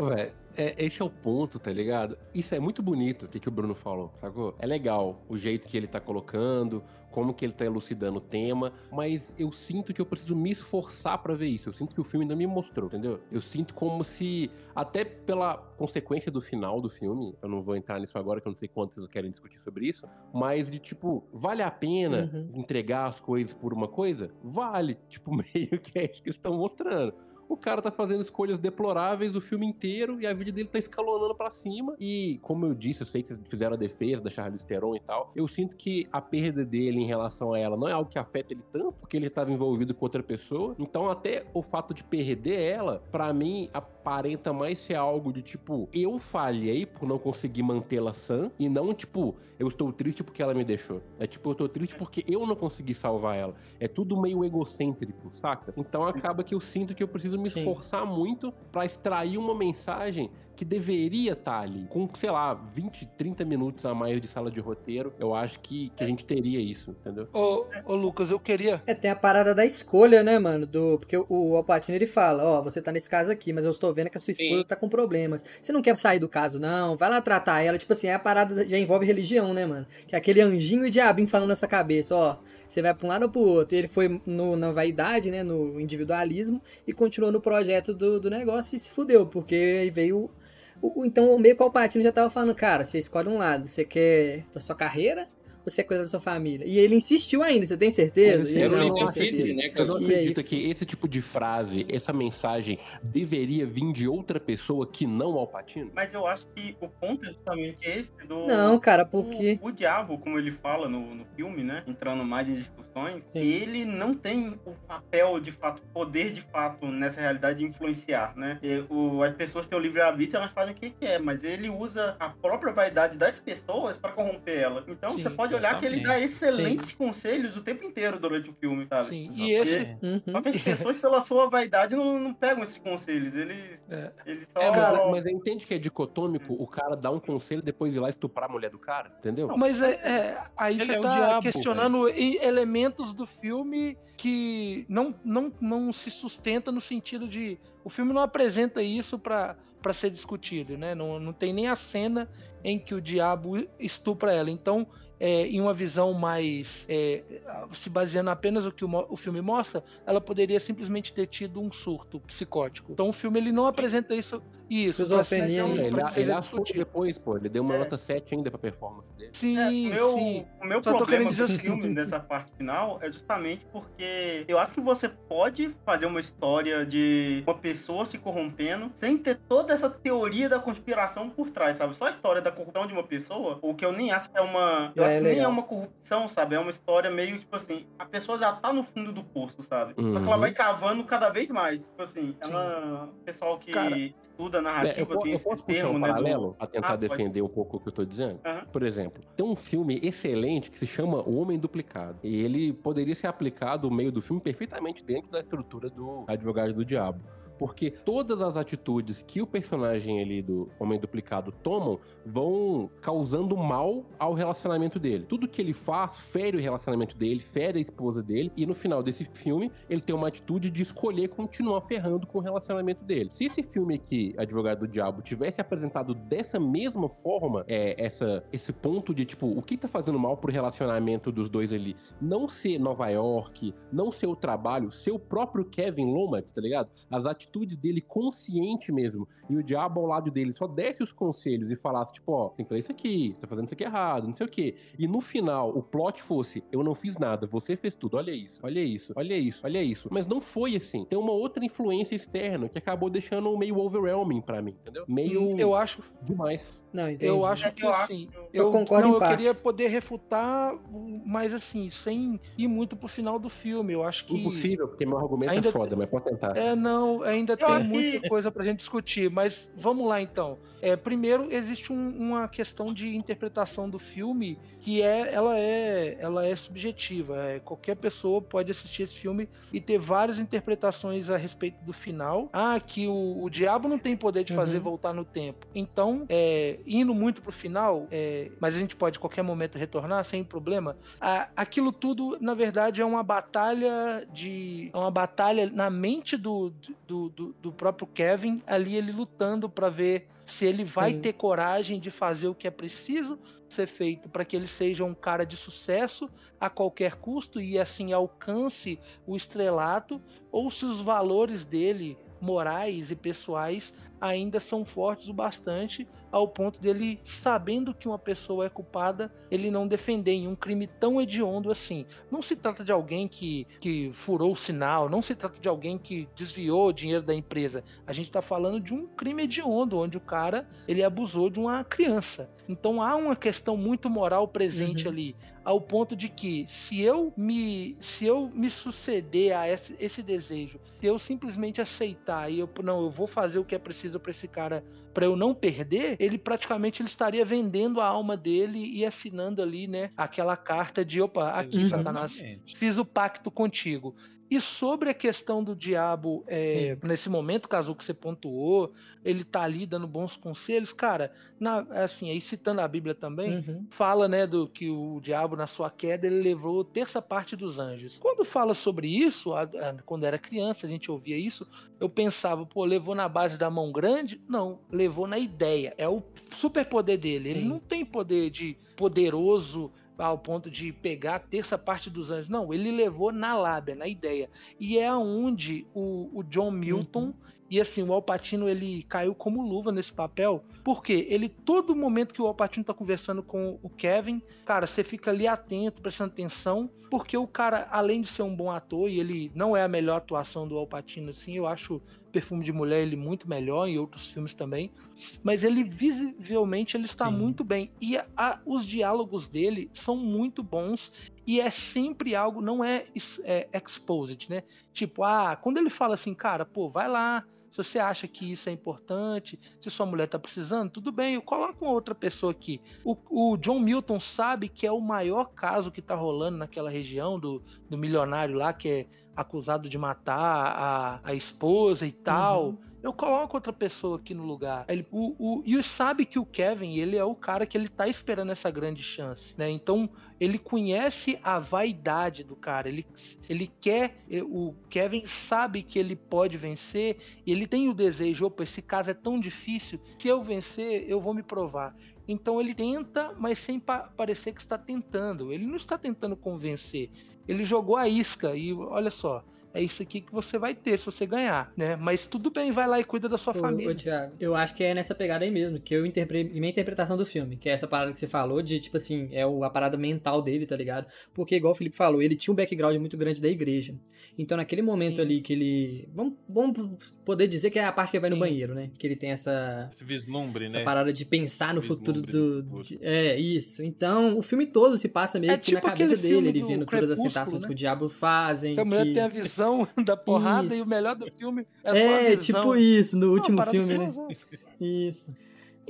Ué, é, esse é o ponto, tá ligado? Isso é muito bonito, o que, que o Bruno falou, sacou? É legal o jeito que ele tá colocando, como que ele tá elucidando o tema, mas eu sinto que eu preciso me esforçar para ver isso. Eu sinto que o filme não me mostrou, entendeu? Eu sinto como se, até pela consequência do final do filme, eu não vou entrar nisso agora, que eu não sei quantos querem discutir sobre isso, mas de tipo, vale a pena uhum. entregar as coisas por uma coisa? Vale. *laughs* Tipo, meio que é isso que eles estão mostrando o cara tá fazendo escolhas deploráveis o filme inteiro e a vida dele tá escalonando para cima. E, como eu disse, eu sei que vocês fizeram a defesa da Charlize Theron e tal. Eu sinto que a perda dele em relação a ela não é algo que afeta ele tanto, porque ele estava envolvido com outra pessoa. Então, até o fato de perder ela, para mim, aparenta mais ser algo de tipo, eu falhei por não conseguir mantê-la sã e não tipo, eu estou triste porque ela me deixou. É tipo, eu estou triste porque eu não consegui salvar ela. É tudo meio egocêntrico, saca? Então acaba que eu sinto que eu preciso me Sim. esforçar muito para extrair uma mensagem que deveria estar tá ali. Com, sei lá, 20, 30 minutos a mais de sala de roteiro, eu acho que, que a gente teria isso, entendeu? Ô, ô, Lucas, eu queria. É, tem a parada da escolha, né, mano? Do, porque o, o Alpatino ele fala: Ó, oh, você tá nesse caso aqui, mas eu estou vendo que a sua esposa Sim. tá com problemas. Você não quer sair do caso, não? Vai lá tratar ela. Tipo assim, é a parada já envolve religião, né, mano? Que é aquele anjinho e diabinho falando nessa cabeça: ó, você vai pra um lado ou pro outro. Ele foi no, na vaidade, né, no individualismo, e continuou no projeto do, do negócio e se fudeu, porque veio o, então, meio que o Alpatino já tava falando, cara, você escolhe um lado, você quer a sua carreira você é coisa da sua família. E ele insistiu ainda, você tem certeza? Eu ele não não acredito, certeza. né, Você não aí- acredita que esse tipo de frase, essa mensagem, deveria vir de outra pessoa que não Alpatino? Mas eu acho que o ponto é justamente esse do. Não, cara, porque. O, o diabo, como ele fala no, no filme, né? Entrando mais em discussões, Sim. ele não tem o papel de fato, poder de fato nessa realidade de influenciar, né? E o- as pessoas têm o livre-arbítrio, elas fazem o que quer, mas ele usa a própria vaidade das pessoas para corromper ela. Então Sim, você pode olhar que ele dá excelentes conselhos o tempo inteiro durante o filme, sabe? Sim, e esse. Uhum. Só que as pessoas, pela sua vaidade, não, não pegam esses conselhos. Eles, É. eles só. É, Mas, mas entende que é dicotômico o cara dar um conselho e depois ir lá estuprar a mulher do cara? Entendeu? Mas é, é, aí Ele você é o tá diabo, questionando e- elementos do filme que não, não, não se sustenta no sentido de. O filme não apresenta isso pra para ser discutido, né? Não, não tem nem a cena em que o diabo estupra ela. Então, é, em uma visão mais é, se baseando apenas no que o, o filme mostra, ela poderia simplesmente ter tido um surto psicótico. Então, o filme ele não apresenta isso. Isso, Esquizofrenia, É, ele, ele assume depois, pô. Ele deu uma É. nota 7 ainda pra performance dele. Sim, É, o meu, sim. o meu Só problema do o filme, *laughs* nessa parte final, é justamente porque eu acho que você pode fazer uma história de uma pessoa se corrompendo sem ter toda essa teoria da conspiração por trás, sabe? Só a história da corrupção de uma pessoa, o que eu nem acho que é uma. Eu Já acho é que nem é uma corrupção, sabe? É uma história meio tipo assim, a pessoa já tá no fundo do poço, sabe? Só que ela Uhum. vai cavando cada vez mais. Tipo assim, ela. O pessoal que Cara, estuda É, narrativa eu, po- tem eu posso puxar termo, um né? do- paralelo pra tentar Ah, pode. defender um pouco o que eu tô dizendo? Aham. Por exemplo, tem um filme excelente que se chama O Homem Duplicado. E ele poderia ser aplicado no meio do filme perfeitamente dentro da estrutura do Advogado do Diabo. Porque todas as atitudes que o personagem ali do Homem Duplicado tomam vão causando mal ao relacionamento dele. Tudo que ele faz fere o relacionamento dele, fere a esposa dele, e no final desse filme ele tem uma atitude de escolher continuar ferrando com o relacionamento dele. Se esse filme aqui, Advogado do Diabo, tivesse apresentado dessa mesma forma, é, essa, esse ponto de tipo, o que tá fazendo mal pro relacionamento dos dois ali? Não ser Nova York, não ser o trabalho, ser o próprio Kevin Lomax, tá ligado? As atitudes dele consciente mesmo. E o diabo ao lado dele só desse os conselhos e falasse, tipo, ó, tem que fazer isso aqui, você tá fazendo isso aqui errado, não sei o quê. E no final, o plot fosse, eu não fiz nada, você fez tudo, olha isso, olha isso, olha isso, olha isso. Mas não foi assim. Tem uma outra influência externa que acabou deixando meio overwhelming pra mim, entendeu? Meio Eu acho, demais. Não, entendi. eu acho É que que eu acho assim. que- Eu concordo não, em eu partes. queria poder refutar, mas assim, sem ir muito pro final do filme. Eu acho que. Impossível, porque meu argumento ainda é foda, mas pode tentar. É, não, ainda tem acho muita que- coisa pra gente discutir, mas vamos lá então. É, primeiro, existe um- uma questão de interpretação do filme que é, ela é, ela é subjetiva. É, qualquer pessoa pode assistir esse filme e ter várias interpretações a respeito do final. Ah, que o, o diabo não tem poder de fazer Uhum. voltar no tempo. Então, é, indo muito pro final, é, mas a gente pode a qualquer momento retornar sem problema. A- aquilo tudo, na verdade, é uma batalha de. É uma batalha na mente do, do, do, do próprio Kevin, ali ele lutando pra ver se ele vai Sim. ter coragem de fazer o que é preciso ser feito para que ele seja um cara de sucesso a qualquer custo e assim alcance o estrelato, ou se os valores dele, morais e pessoais, ainda são fortes o bastante ao ponto dele, sabendo que uma pessoa é culpada, ele não defender em um crime tão hediondo assim. Não se trata de alguém que, que furou o sinal, não se trata de alguém que desviou o dinheiro da empresa. A gente está falando de um crime hediondo, onde o cara ele abusou de uma criança. Então há uma questão muito moral presente Uhum. ali, ao ponto de que se eu me se eu me suceder a esse, esse desejo, se eu simplesmente aceitar e eu não, eu vou fazer o que é preciso para esse cara para eu não perder, ele praticamente ele estaria vendendo a alma dele e assinando ali, né, aquela carta de opa, aqui Uhum. Satanás, Exatamente. fiz o pacto contigo. E sobre a questão do diabo, é, nesse momento, caso que você pontuou, ele tá ali dando bons conselhos, cara, na, assim, aí citando a Bíblia também, Uhum. fala, né, do que o diabo na sua queda ele levou terça parte dos anjos. Quando fala sobre isso, a- a- quando era criança a gente ouvia isso, eu pensava, pô, levou na base da mão grande? Não, levou na ideia. É o superpoder dele. Ele Sim. não tem poder de poderoso ao ponto de pegar a terça parte dos anjos. Não, ele levou na lábia, na ideia. E é onde o, o John Milton E assim, o Alpatino ele caiu como luva nesse papel, porque ele todo momento que o Alpatino tá conversando com o Kevin, cara, você fica ali atento, prestando atenção, porque o cara, além de ser um bom ator e ele não é a melhor atuação do Alpatino assim, eu acho Perfume de Mulher ele muito melhor em outros filmes também, mas ele visivelmente ele está Sim. muito bem e a, a, os diálogos dele são muito bons e é sempre algo não é, é exposed, né? Tipo, ah, quando ele fala assim, cara, pô, vai lá, se você acha que isso é importante, se sua mulher está precisando, tudo bem, eu coloco uma outra pessoa aqui. O, o, John Milton sabe que é o maior caso que está rolando naquela região do, do milionário lá, que é acusado de matar a, a esposa e tal. Uhum. Eu coloco outra pessoa aqui no lugar. Ele, o, o, e sabe que o Kevin, ele é o cara que ele tá esperando essa grande chance, né? Então, ele conhece a vaidade do cara. Ele, ele quer. O Kevin sabe que ele pode vencer. E ele tem o desejo: opa, esse caso é tão difícil. Se eu vencer, eu vou me provar. Então ele tenta, mas sem pa parecer que está tentando. Ele não está tentando convencer. Ele jogou a isca e olha só, é isso aqui que você vai ter se você ganhar, né? Mas tudo bem, vai lá e cuida da sua ô, família. Ô, Thiago, eu acho que é nessa pegada aí mesmo, que eu interpretei, minha interpretação do filme, que é essa parada que você falou de, tipo assim, é a parada mental dele, tá ligado? Porque, igual o Felipe falou, ele tinha um background muito grande da igreja. Então, naquele momento Sim. ali que ele. Vamos, vamos poder dizer que é a parte que ele vai Sim. no banheiro, né? Que ele tem essa. Esse vislumbre, essa né? parada de pensar no futuro do. De, é, isso. Então, o filme todo se passa meio é que tipo na cabeça dele, ele vendo todas as tentações né? que o diabo fazem. A mulher que... tem a visão *laughs* da porrada isso. e o melhor do filme é, é só a visão. tipo isso, no último filme, né? Isso.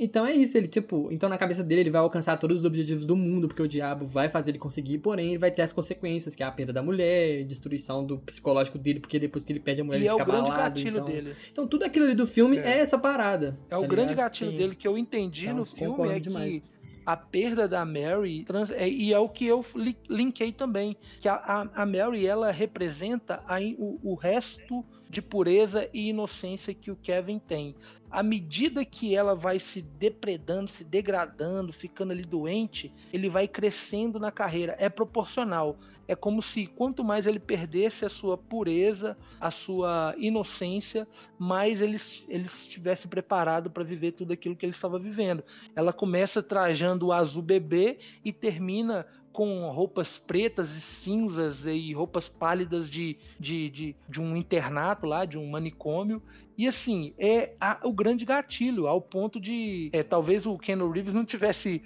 Então é isso, ele, tipo, então na cabeça dele ele vai alcançar todos os objetivos do mundo, porque o diabo vai fazer ele conseguir, porém ele vai ter as consequências, que é a perda da mulher, destruição do psicológico dele, porque depois que ele perde a mulher e ele é fica balado. Então... Dele. então tudo aquilo ali do filme é, é essa parada. É tá o ligado? grande gatilho Sim. dele que eu entendi então, no filme é demais. que a perda da Mary trans, é, e é o que eu li, linkei também que a, a, a Mary ela representa a, o, o resto de pureza e inocência que o Kevin tem. À medida que ela vai se depredando, se degradando, ficando ali doente, ele vai crescendo na carreira. É proporcional. É como se quanto mais ele perdesse a sua pureza, a sua inocência, mais ele, ele estivesse preparado para viver tudo aquilo que ele estava vivendo. Ela começa trajando o azul bebê e termina com roupas pretas e cinzas e roupas pálidas de, de, de, de um internato lá, de um manicômio, e assim, é a, o grande gatilho, ao ponto de. É, talvez o Ken Reeves não tivesse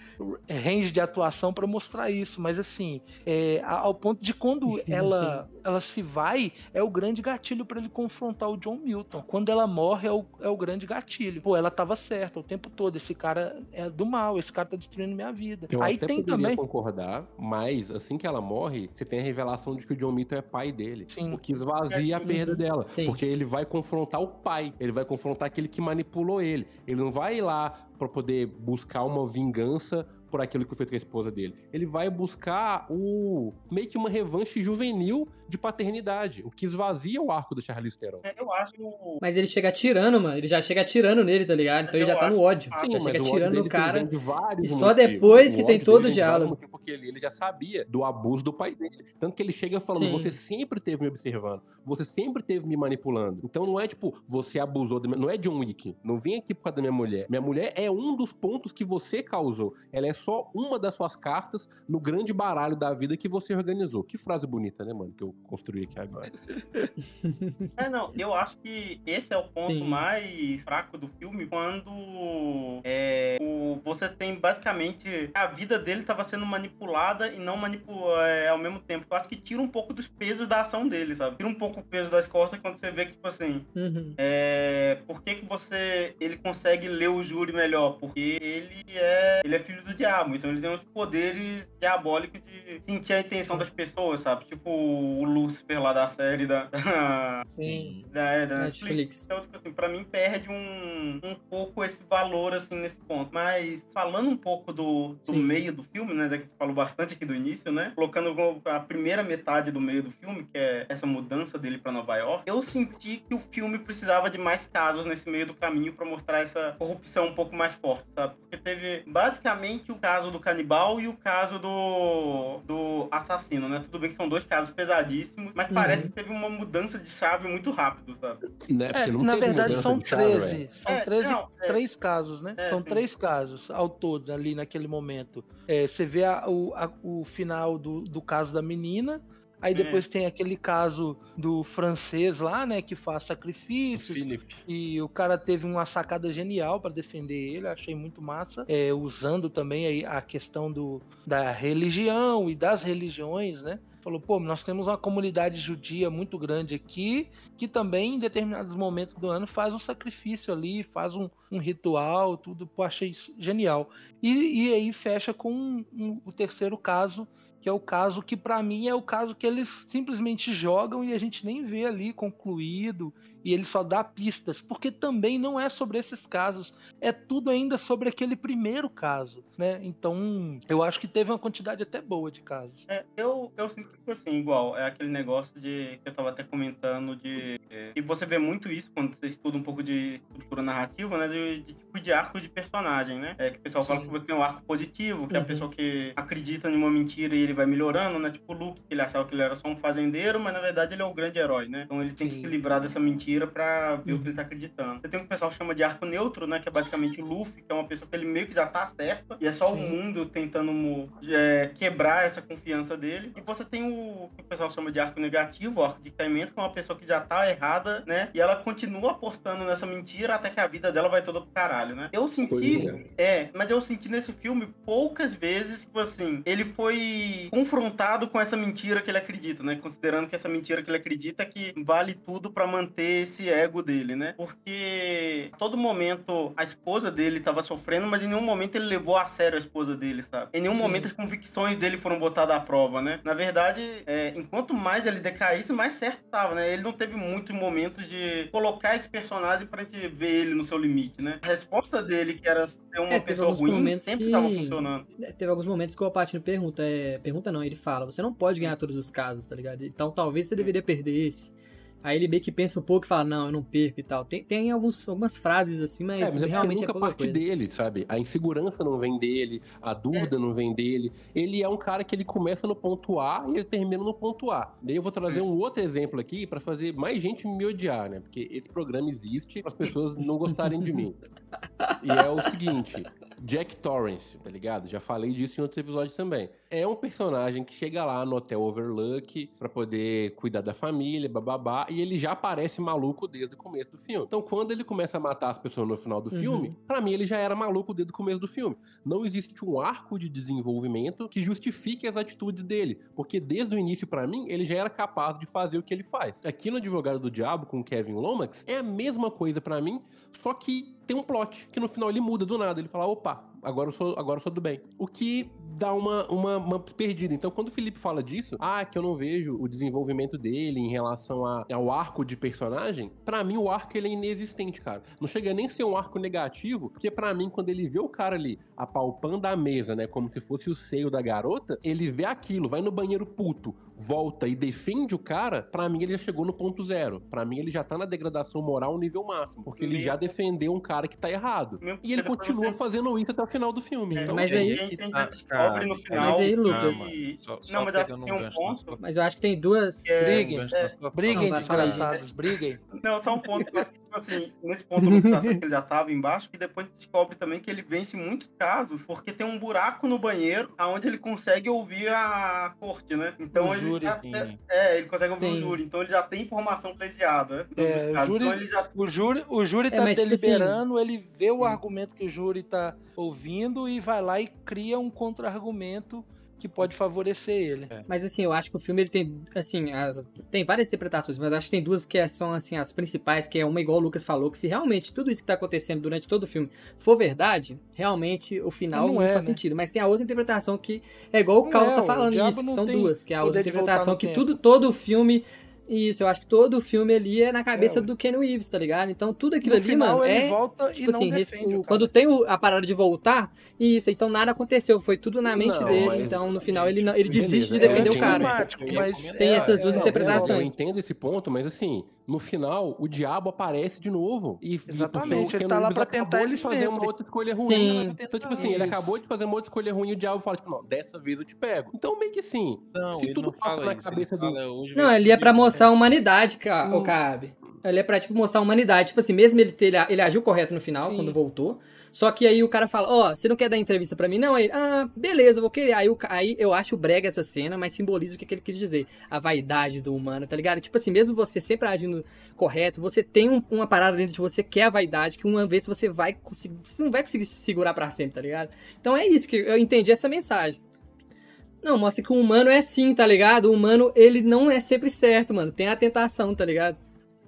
range de atuação para mostrar isso, mas assim, é, ao ponto de quando *laughs* ela, ela se vai, é o grande gatilho para ele confrontar o John Milton. Quando ela morre, é o, é o grande gatilho. Pô, ela tava certa o tempo todo. Esse cara é do mal, esse cara tá destruindo minha vida. Eu Aí até tem também. concordar, mas assim que ela morre, você tem a revelação de que o John Milton é pai dele. Sim. O que esvazia a perda dela. Sim. Porque ele vai confrontar o pai Ele vai confrontar aquele que manipulou ele. Ele não vai ir lá para poder buscar uma vingança por aquilo que foi feito com a esposa dele. Ele vai buscar o meio que uma revanche juvenil de paternidade, o que esvazia o arco do Charlize Theron. É, eu acho. Mas ele chega atirando, mano. Ele já chega atirando nele, tá ligado? Então ele já tá no ódio. Sim, já chega atirando no cara. De e só motivos. depois que tem todo o diálogo. Porque ele, ele já sabia do abuso do pai dele. Tanto que ele chega falando: Sim. você sempre teve me observando, você sempre teve me manipulando. Então não é tipo, você abusou, de... não é John Wick. Não vem aqui por causa da minha mulher. Minha mulher é um dos pontos que você causou. Ela é só uma das suas cartas no grande baralho da vida que você organizou. Que frase bonita, né, mano? Que eu construir aqui agora. *laughs* é, não, eu acho que esse é o ponto Sim. mais fraco do filme, quando é, o, você tem basicamente a vida dele estava sendo manipulada e não manipulada é, ao mesmo tempo. Eu acho que tira um pouco dos pesos da ação dele, sabe? Tira um pouco o peso das costas quando você vê que, tipo assim, uhum. é, por que, que você ele consegue ler o júri melhor? Porque ele é ele é filho do diabo, então ele tem uns poderes diabólicos de sentir a intenção das pessoas, sabe? Tipo o Lucifer lá da série da. *laughs* Sim. da, é, da Netflix. Então, tipo assim, pra mim perde um, um pouco esse valor, assim, nesse ponto. Mas falando um pouco do, do meio do filme, né? Já que você falou bastante aqui do início, né? Colocando a primeira metade do meio do filme, que é essa mudança dele pra Nova York, eu senti que o filme precisava de mais casos nesse meio do caminho pra mostrar essa corrupção um pouco mais forte, sabe? Porque teve basicamente o caso do canibal e o caso do, do assassino, né? Tudo bem que são dois casos pesadíssimos mas uhum. parece que teve uma mudança de chave muito rápido, sabe? Né? É, na verdade são de chave, 13. velho. São É, 13, não, é. três casos, né? É, são sim. três casos ao todo ali naquele momento. É, você vê a- o, a- o final do, do caso da menina. Aí É. depois tem aquele caso do francês lá, né, que faz sacrifícios. E o cara teve uma sacada genial para defender ele, achei muito massa. É, usando também aí a questão do, da religião e das religiões, né? Falou, pô, nós temos uma comunidade judia muito grande aqui, que também em determinados momentos do ano faz um sacrifício ali, faz um, um ritual, tudo. Pô, achei isso genial. E, e aí fecha com um- um- o terceiro caso, que é o caso que pra mim é o caso que eles simplesmente jogam e a gente nem vê ali concluído e ele só dá pistas, porque também não é sobre esses casos, é tudo ainda sobre aquele primeiro caso, né? Então, eu acho que teve uma quantidade até boa de casos. É, eu, eu sinto que, assim, igual, é aquele negócio de que eu tava até comentando de. é, e você vê muito isso quando você estuda um pouco de estrutura narrativa, né? De, de tipo de arco de personagem, né? É que o pessoal fala Sim. que você tem um arco positivo, que é a Uhum. pessoa que acredita em uma mentira e ele vai melhorando, né? Tipo o Luke, que ele achava que ele era só um fazendeiro, mas na verdade ele é o grande herói, né? Então ele tem que Sim. se livrar dessa mentira pra ver o Uhum. que ele tá acreditando. Você tem o que o pessoal chama de arco neutro, né? Que é basicamente o Luffy, que é uma pessoa que ele meio que já tá certa, e é só o Sim. mundo tentando é, quebrar essa confiança dele. E você tem o que o pessoal chama de arco negativo, o arco de caimento, que é uma pessoa que já tá errada, né? E ela continua apostando nessa mentira até que a vida dela vai toda pro caralho, né? Eu senti. Pois É, mas eu senti nesse filme poucas vezes, tipo assim, ele foi confrontado com essa mentira que ele acredita, né? Considerando que essa mentira que ele acredita é que vale tudo pra manter esse ego dele, né? Porque todo momento a esposa dele tava sofrendo, mas em nenhum momento ele levou a sério a esposa dele, sabe? Em nenhum Sim. momento as convicções dele foram botadas à prova, né? Na verdade, é, enquanto mais ele decaísse, mais certo tava, né? Ele não teve muitos momentos de colocar esse personagem pra gente ver ele no seu limite, né? A resposta dele, que era ser uma É, pessoa ruim, sempre que- tava funcionando. É, Teve alguns momentos que o Alpatino pergunta, é, pergunta não, ele fala, você não pode ganhar todos os casos, tá ligado? Então talvez você deveria perder esse. Aí ele meio que pensa um pouco e fala, não, eu não perco e tal. Tem, tem alguns, algumas frases assim, É, mas, mas é realmente é nunca pouca parte coisa. dele, sabe? A insegurança não vem dele, a dúvida não vem dele. Ele é um cara que ele começa no ponto A e ele termina no ponto A. Daí eu vou trazer um outro exemplo aqui pra fazer mais gente me odiar, né? Porque esse programa existe para as pessoas não gostarem de mim. E é o seguinte, Jack Torrance, tá ligado? Já falei disso em outros episódios também. É um personagem que chega lá no Hotel Overlook pra poder cuidar da família, bababá, e ele já aparece maluco desde o começo do filme. Então, quando ele começa a matar as pessoas no final do Uhum. filme, pra mim ele já era maluco desde o começo do filme. Não existe um arco de desenvolvimento que justifique as atitudes dele, porque desde o início, pra mim, ele já era capaz de fazer o que ele faz. Aqui no Advogado do Diabo com o Kevin Lomax é a mesma coisa pra mim, só que tem um plot que no final ele muda do nada. Ele fala, opa, agora eu sou, agora eu sou do bem. O que dá uma, uma, uma perdida. Então, quando o Felipe fala disso, ah, que eu não vejo o desenvolvimento dele em relação a- ao arco de personagem, pra mim o arco ele é inexistente, cara. Não chega nem a ser um arco negativo, porque pra mim, quando ele vê o cara ali apalpando a mesa, né, como se fosse o seio da garota, ele vê aquilo, vai no banheiro puto, volta e defende o cara, pra mim ele já chegou no ponto zero. Pra mim ele já tá na degradação moral nível máximo, porque ele Mesmo- já defendeu um cara que tá errado. Mesmo E ele continua fazendo isso até o final do filme. É, Então, Mas a aí- gente ainda Ah, descobre no cara, final. mas aí, Lucas- Só- só Não, mas eu acho que tem um ponto Mas eu acho que tem duas. é- Briguem, sua Briguem, desgraçados, briguem. Não, só um ponto que eu acho que, assim, nesse ponto ele já tava embaixo, que depois descobre também que ele vence muitos casos, porque tem um buraco no banheiro aonde ele consegue ouvir a corte, né? Então O ele júri, sim. é, ele consegue ouvir Sim. o júri, então ele já tem informação pleiteada, né? É, o casos. júri- Então ele já O júri, o júri É, tá mas, tipo assim- deliberando, ele vê o argumento que o júri tá ouvindo e vai lá e cria um contra-argumento que pode favorecer ele. Mas assim, eu acho que o filme ele tem, assim, as- tem várias interpretações, mas acho que tem duas que são assim as principais, que é uma igual o Lucas falou, que se realmente tudo isso que tá acontecendo durante todo o filme for verdade, realmente o final Não não, é, faz né? sentido. Mas tem a outra interpretação que é igual o Cal é, tá falando isso, que são tem duas, que é a outra interpretação que tempo. tudo todo o filme isso, eu acho que todo o filme ali é na cabeça É, do Ken Reeves, tá ligado? Então tudo aquilo No ali, final mano, ele é volta tipo e assim, defende o- quando tem o- a parada de voltar, isso, então nada aconteceu, foi tudo na mente Não, dele, então no final ele, não, ele Beleza, desiste de é, defender eu o cara. Tem é- essas duas é- Não, interpretações. Eu entendo esse ponto, mas assim, no final, o diabo aparece de novo. E, Exatamente, ele tá lá pra tentar ele fazer sempre. uma outra escolha ruim. Sim. Então, tipo assim, ele Isso. acabou de fazer uma outra escolha ruim e o diabo fala, tipo, não, dessa vez eu te pego. Então, meio que assim, Não, se ele tudo passa na isso, cabeça ele do. hoje Não, ali é pra mostrar a humanidade, ca- Hum. o Cabe. Ele é pra, tipo, mostrar a humanidade. Tipo assim, mesmo ele, ter, ele agiu correto no final, Sim. quando voltou. Só que aí o cara fala, ó, você não quer dar entrevista pra mim? Não, aí, ah, beleza, eu vou querer. Aí, o aí eu acho brega essa cena, mas simboliza o que, que ele quis dizer. A vaidade do humano, tá ligado? Tipo assim, mesmo você sempre agindo correto, você tem um- uma parada dentro de você que é a vaidade, que uma vez você vai conseguir. Você não vai conseguir se segurar pra sempre, tá ligado? Então é isso que eu entendi essa mensagem. Não, mostra que o humano é assim, tá ligado? O humano, ele não é sempre certo, mano. Tem a tentação, tá ligado?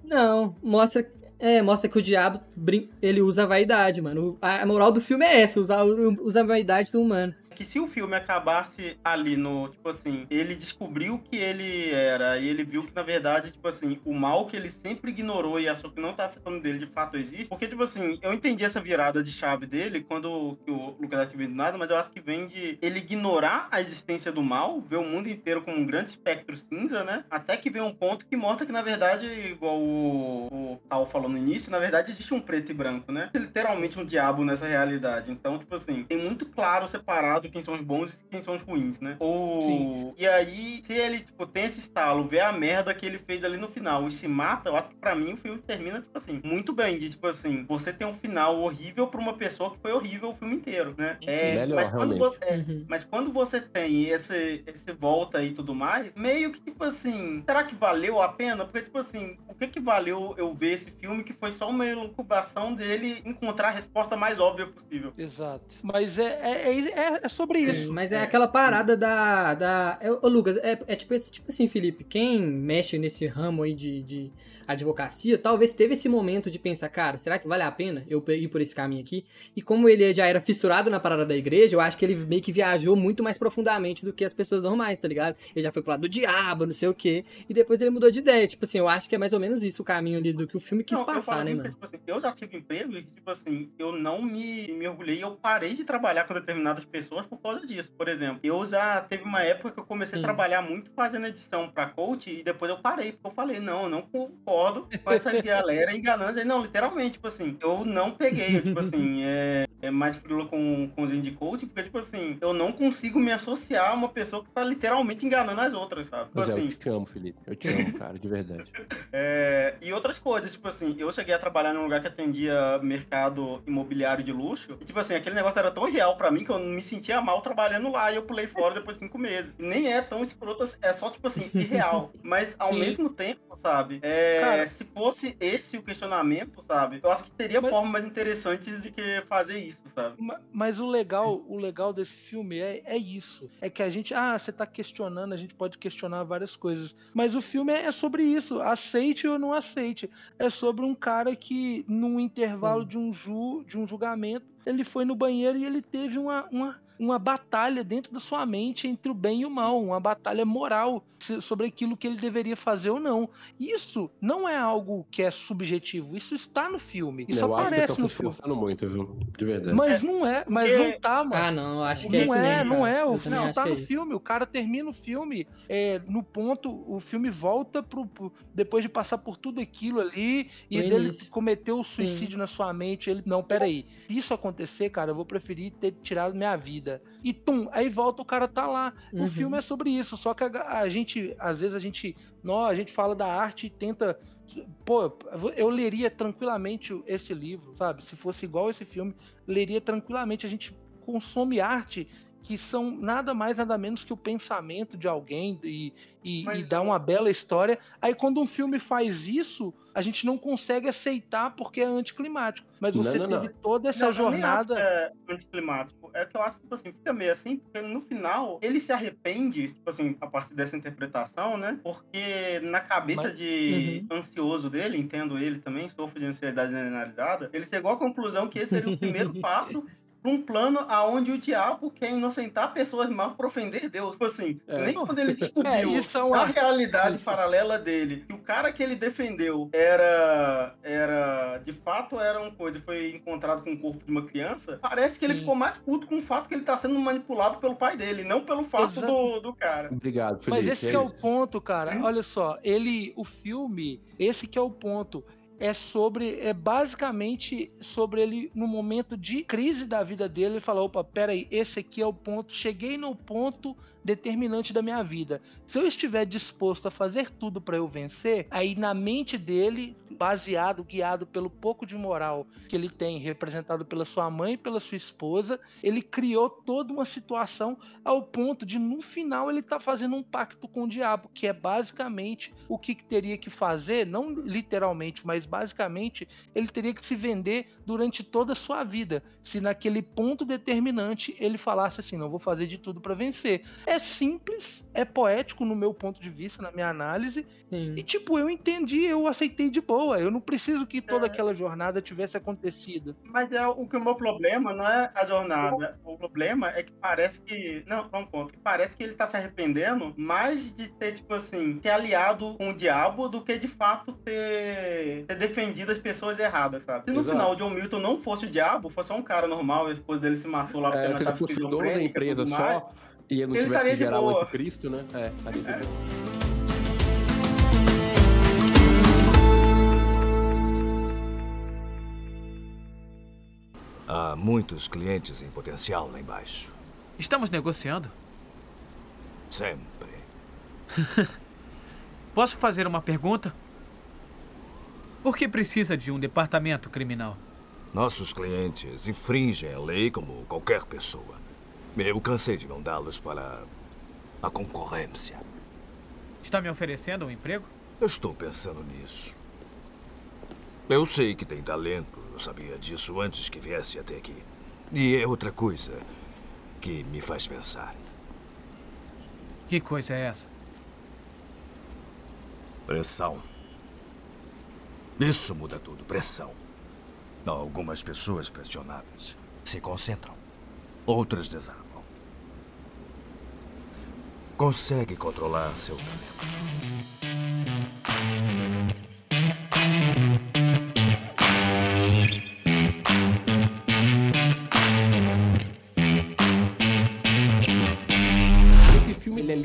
Não, mostra. É, mostra que o diabo ele usa a vaidade, mano. A moral do filme é essa, usar, usar a vaidade do humano. Que se o filme acabasse ali no, tipo assim, ele descobriu que ele era e ele viu que, na verdade, tipo assim, o mal que ele sempre ignorou e achou que não tá afetando dele, de fato existe. Porque, tipo assim, eu entendi essa virada de chave dele quando o Lucas acho que vem do nada, mas eu acho que vem de ele ignorar a existência do mal, ver o mundo inteiro como um grande espectro cinza, né? Até que vem um ponto que mostra que, na verdade, igual o, o Tal falou no início, na verdade existe um preto e branco, né? Literalmente um diabo nessa realidade. Então, tipo assim, tem muito claro separado quem são os bons e quem são os ruins, né? Ou... Sim. E aí, se ele, tipo, tem esse estalo, vê a merda que ele fez ali no final e se mata, eu acho que pra mim o filme termina, tipo assim, muito bem. De, tipo assim, você tem um final horrível pra uma pessoa que foi horrível o filme inteiro, né? É, Melhor, mas, quando realmente. você, é, Uhum. mas quando você tem esse, esse volta e tudo mais, meio que, tipo assim, será que valeu a pena? Porque, tipo assim, que que valeu eu ver esse filme que foi só uma elucubração dele encontrar a resposta mais óbvia possível? Exato. Mas é, é, é, é sobre isso. Mas é, aquela parada da. da é, ô, Lucas, é, é tipo, esse- tipo assim, Felipe, quem mexe nesse ramo aí de, de advocacia, talvez teve esse momento de pensar, cara, será que vale a pena eu ir por esse caminho aqui? E como ele já era fissurado na parada da igreja, eu acho que ele meio que viajou muito mais profundamente do que as pessoas normais, tá ligado? Ele já foi pro lado do diabo, não sei o quê, e depois ele mudou de ideia. Tipo assim, eu acho que é mais ou menos isso o caminho ali do que o filme quis Não, passar, né, mano? tipo assim, eu já tive emprego e, tipo assim, eu não me, me orgulhei, eu parei de trabalhar com determinadas pessoas por causa disso. Por exemplo, eu já teve uma época que eu comecei Sim. a trabalhar muito fazendo edição pra coach e depois eu parei, porque eu falei, não, eu não concordo com essa *laughs* galera enganando. Não, literalmente, tipo assim, eu não peguei, tipo assim, *laughs* é, é mais frila com, com os indie coach, porque, tipo assim, eu não consigo me associar a uma pessoa que tá literalmente enganando as outras, sabe? Tipo é, assim, eu te amo, Felipe. Eu te amo, cara, de verdade. *laughs* é, e outras coisas, tipo assim, eu cheguei a trabalhar num lugar que atendia mercado imobiliário de luxo. E, tipo assim, aquele negócio era tão real pra mim que eu me sentia mal trabalhando lá e eu pulei fora depois de cinco meses. Nem é tão escroto, assim, é só, tipo assim, irreal. *laughs* Mas ao Sim. mesmo tempo, sabe? é, Cara- se fosse esse o questionamento, sabe? Eu acho que teria Mas- formas mais interessantes de que fazer isso, sabe? Ma- Mas o legal, o legal desse filme é, é isso. É que a gente, ah, você tá questionando, a gente pode questionar várias coisas. Mas o filme é, é sobre isso. Aceite ou não aceite. É sobre um cara que, num intervalo de um, ju, de um julgamento, ele foi no banheiro e ele teve uma, uma, uma batalha dentro da sua mente entre o bem e o mal. Uma batalha moral sobre aquilo que ele deveria fazer ou não. Isso não é algo que é subjetivo. Isso está no filme. Isso eu acho que aparece estão se no filme. esforçando muito, viu? De verdade. Mas não é, mas Porque- não tá, mano. Ah, não, eu acho que é não isso é, mesmo, não é. O não acho tá que é no isso. filme. O cara termina o filme é, no ponto. O filme volta pro, pro- depois de passar por tudo aquilo ali e No dele início. cometeu o suicídio na sua mente. Ele não, peraí. Se isso acontecer, cara, eu vou preferir ter tirado minha vida. E tum, aí volta o cara tá lá. Uhum. O filme é sobre isso. Só que a, a gente, às vezes a gente, nó, a gente fala da arte e tenta Pô, eu leria tranquilamente esse livro, sabe? Se fosse igual esse filme, leria tranquilamente. A gente consome arte que são nada mais, nada menos que o pensamento de alguém e, e, Mas e dá uma bela história. Aí quando um filme faz isso, a gente não consegue aceitar porque é anticlimático. Mas Não, você não, teve não. toda essa Não, eu nem acho jornada. que é anticlimático. É que eu acho que, tipo assim, fica meio assim, porque no final ele se arrepende, tipo assim, a partir dessa interpretação, né? Porque na cabeça Mas- de ansioso dele, entendo ele também, sofre de ansiedade generalizada, ele chegou à conclusão que esse seria o primeiro *laughs* passo um plano aonde o diabo quer inocentar pessoas mal para ofender Deus. Tipo assim, É. nem quando ele *laughs* É, descobriu isso é uma- a realidade isso. paralela dele, que o cara que ele defendeu era, era de fato era uma coisa, foi encontrado com o corpo de uma criança, parece que ele Sim. ficou mais puto com o fato que ele tá sendo manipulado pelo pai dele, não pelo fato do, do cara. Obrigado, Felipe. Mas esse que é o ponto, cara. Olha só, ele, o filme, esse que é o ponto. É sobre, é basicamente sobre ele no momento de crise da vida dele, ele fala, opa, peraí, esse aqui é o ponto, cheguei no ponto determinante da minha vida. Se eu estiver disposto a fazer tudo para eu vencer, aí na mente dele, baseado, guiado pelo pouco de moral que ele tem, representado pela sua mãe e pela sua esposa, ele criou toda uma situação ao ponto de no final ele tá fazendo um pacto com o diabo, que é basicamente o que teria que fazer, não literalmente, mas basicamente ele teria que se vender durante toda a sua vida. Se naquele ponto determinante ele falasse assim, não vou fazer de tudo para vencer. É simples, é poético no meu ponto de vista, na minha análise. Sim. E tipo, eu entendi, eu aceitei de boa. Eu não preciso que toda é. aquela jornada tivesse acontecido. Mas é o que o meu problema não é a jornada. O problema é que parece que. Não, um ponto. Que parece que ele tá se arrependendo mais de ter, tipo assim, ter aliado com o diabo do que de fato ter, ter defendido as pessoas erradas, sabe? Se no Exato. final o John Milton não fosse o diabo, fosse só um cara normal, a esposa dele se matou lá porque é, não tava dono da empresa só mais, e ele não ele tivesse que gerar o anticristo, né? É, estaria de é. boa. Há muitos clientes em potencial lá embaixo. Estamos negociando? Sempre. *laughs* Posso fazer uma pergunta? Por que precisa de um departamento criminal? Nossos clientes infringem a lei como qualquer pessoa. Eu cansei de mandá-los para a concorrência. Está me oferecendo um emprego? Eu estou pensando nisso. Eu sei que tem talento. Eu sabia disso antes que viesse até aqui. E é outra coisa que me faz pensar. Que coisa é essa? Pressão. Isso muda tudo. Pressão. Algumas pessoas pressionadas se concentram, outras desabam. Consegue controlar seu talento.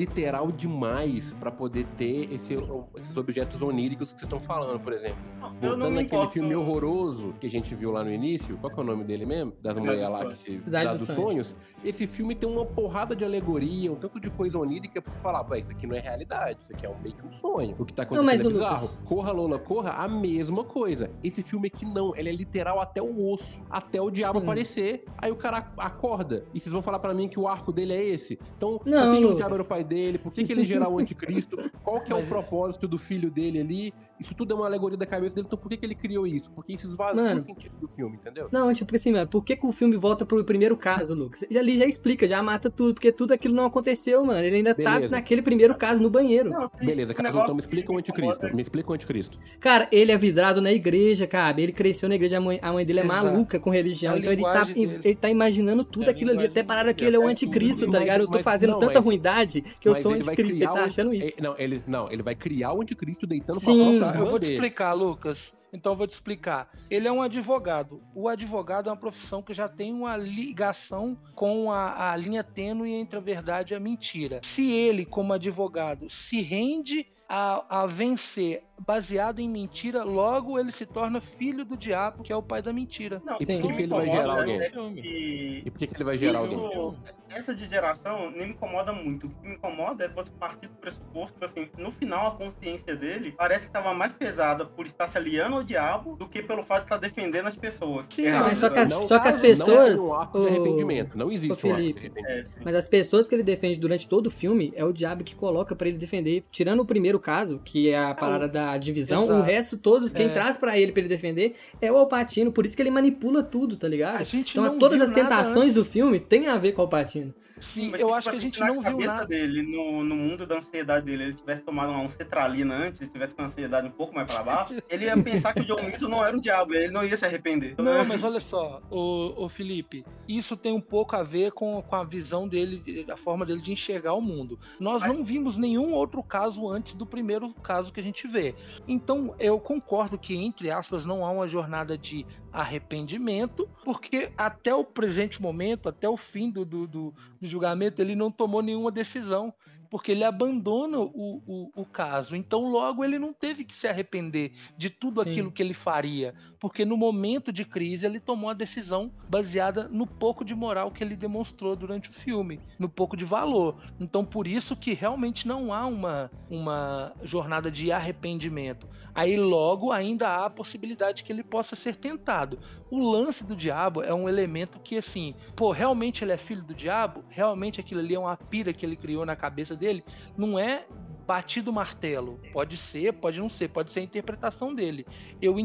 Literal demais para poder ter esse, esses objetos oníricos que vocês estão falando, por exemplo. Não, Voltando naquele filme horroroso que a gente viu lá no início, qual que é o nome dele mesmo? Das mulheres lá que se dá dos sonhos. Esse filme tem uma porrada de alegoria, um tanto de coisa onírica pra você falar, pô, isso aqui não é realidade, isso aqui é um, meio que um sonho. O que tá acontecendo não, é bizarro. Lucas... Corra, Lola, corra, a mesma coisa. Esse filme aqui não, ele é literal até o osso, até o diabo hum. aparecer, aí o cara acorda. E vocês vão falar para mim que o arco dele é esse. Então, não, que o diabo era o pai dele? Por que, que ele gerar o anticristo? Qual que é o propósito do filho dele ali? Isso tudo é uma alegoria da cabeça dele, então por que, que ele criou isso? Porque isso esvazia o sentido do filme, entendeu? Não, tipo assim, mano, por que, que o filme volta pro primeiro caso, Lucas? Já, ali já explica, já mata tudo, porque tudo aquilo não aconteceu, mano. Ele ainda tá Beleza. tá naquele primeiro caso no banheiro. Não, Beleza, caso, então me explica o anticristo. Me explica o anticristo. Cara, ele é vidrado na igreja, cara. Ele cresceu na igreja, a mãe, a mãe dele é Exato. maluca com religião. É então ele tá, ele tá imaginando tudo é aquilo ali. Até parar que ele é o anticristo, tá ligado? Eu tô fazendo não, tanta mas, ruindade que eu sou o anticristo. Ele tá achando isso. Não ele, não, ele vai criar o anticristo deitando Sim, pra eu vou te explicar Lucas. Então vou te explicar. Ele é um advogado. O advogado é uma profissão que já tem uma ligação com a, a linha tênue entre a verdade e a mentira. Se ele, como advogado, se rende a, a vencer baseado em mentira, logo ele se torna filho do diabo, que é o pai da mentira. Não, e por que ele vai gerar alguém? E, e por que, que ele vai gerar Isso, alguém? Essa de geração nem me incomoda muito. O que me incomoda é você partir do pressuposto assim, no final a consciência dele parece que estava mais pesada por estar se aliando ao diabo do que pelo fato de estar defendendo as pessoas. Sim, mas só que as, não, só que as pessoas. Não é um arco de arrependimento. Não existe um arco de É, mas as pessoas que ele defende durante todo o filme é o diabo que coloca para ele defender. Tirando o primeiro caso, que é a é parada da divisão, Exato. o resto todos, quem é. traz para ele para ele defender é o Alpatino, por isso que ele manipula tudo, tá ligado? Então todas as tentações do filme tem a ver com o Alpatino. Sim, eu acho que a gente não viu nada. dele, no, no mundo da ansiedade dele, ele tivesse tomado uma cetralina antes, tivesse com a ansiedade um pouco mais para baixo, *laughs* ele ia pensar que o John Milton não era o diabo, ele não ia se arrepender. Não, mas olha só, o, o Felipe, isso tem um pouco a ver com, com a visão dele, a forma dele de enxergar o mundo. Nós não vimos nenhum outro caso antes do primeiro caso que a gente vê. Então, eu concordo que, entre aspas, não há uma jornada de arrependimento, porque até o presente momento, até o fim do, do, do, do julgamento, ele não tomou nenhuma decisão. Porque ele abandona o, o, o caso. Então, logo, ele não teve que se arrepender de tudo Sim. aquilo que ele faria, porque no momento de crise ele tomou a decisão baseada no pouco de moral que ele demonstrou durante o filme, no pouco de valor. Então, por isso que realmente não há uma, uma jornada de arrependimento. Aí, logo, ainda há a possibilidade que ele possa ser tentado. O lance do diabo é um elemento que, assim, pô, realmente ele é filho do diabo? Realmente aquilo ali é uma pira que ele criou na cabeça dele? Não é batido o martelo. Pode ser, pode não ser, pode ser a interpretação dele. Eu,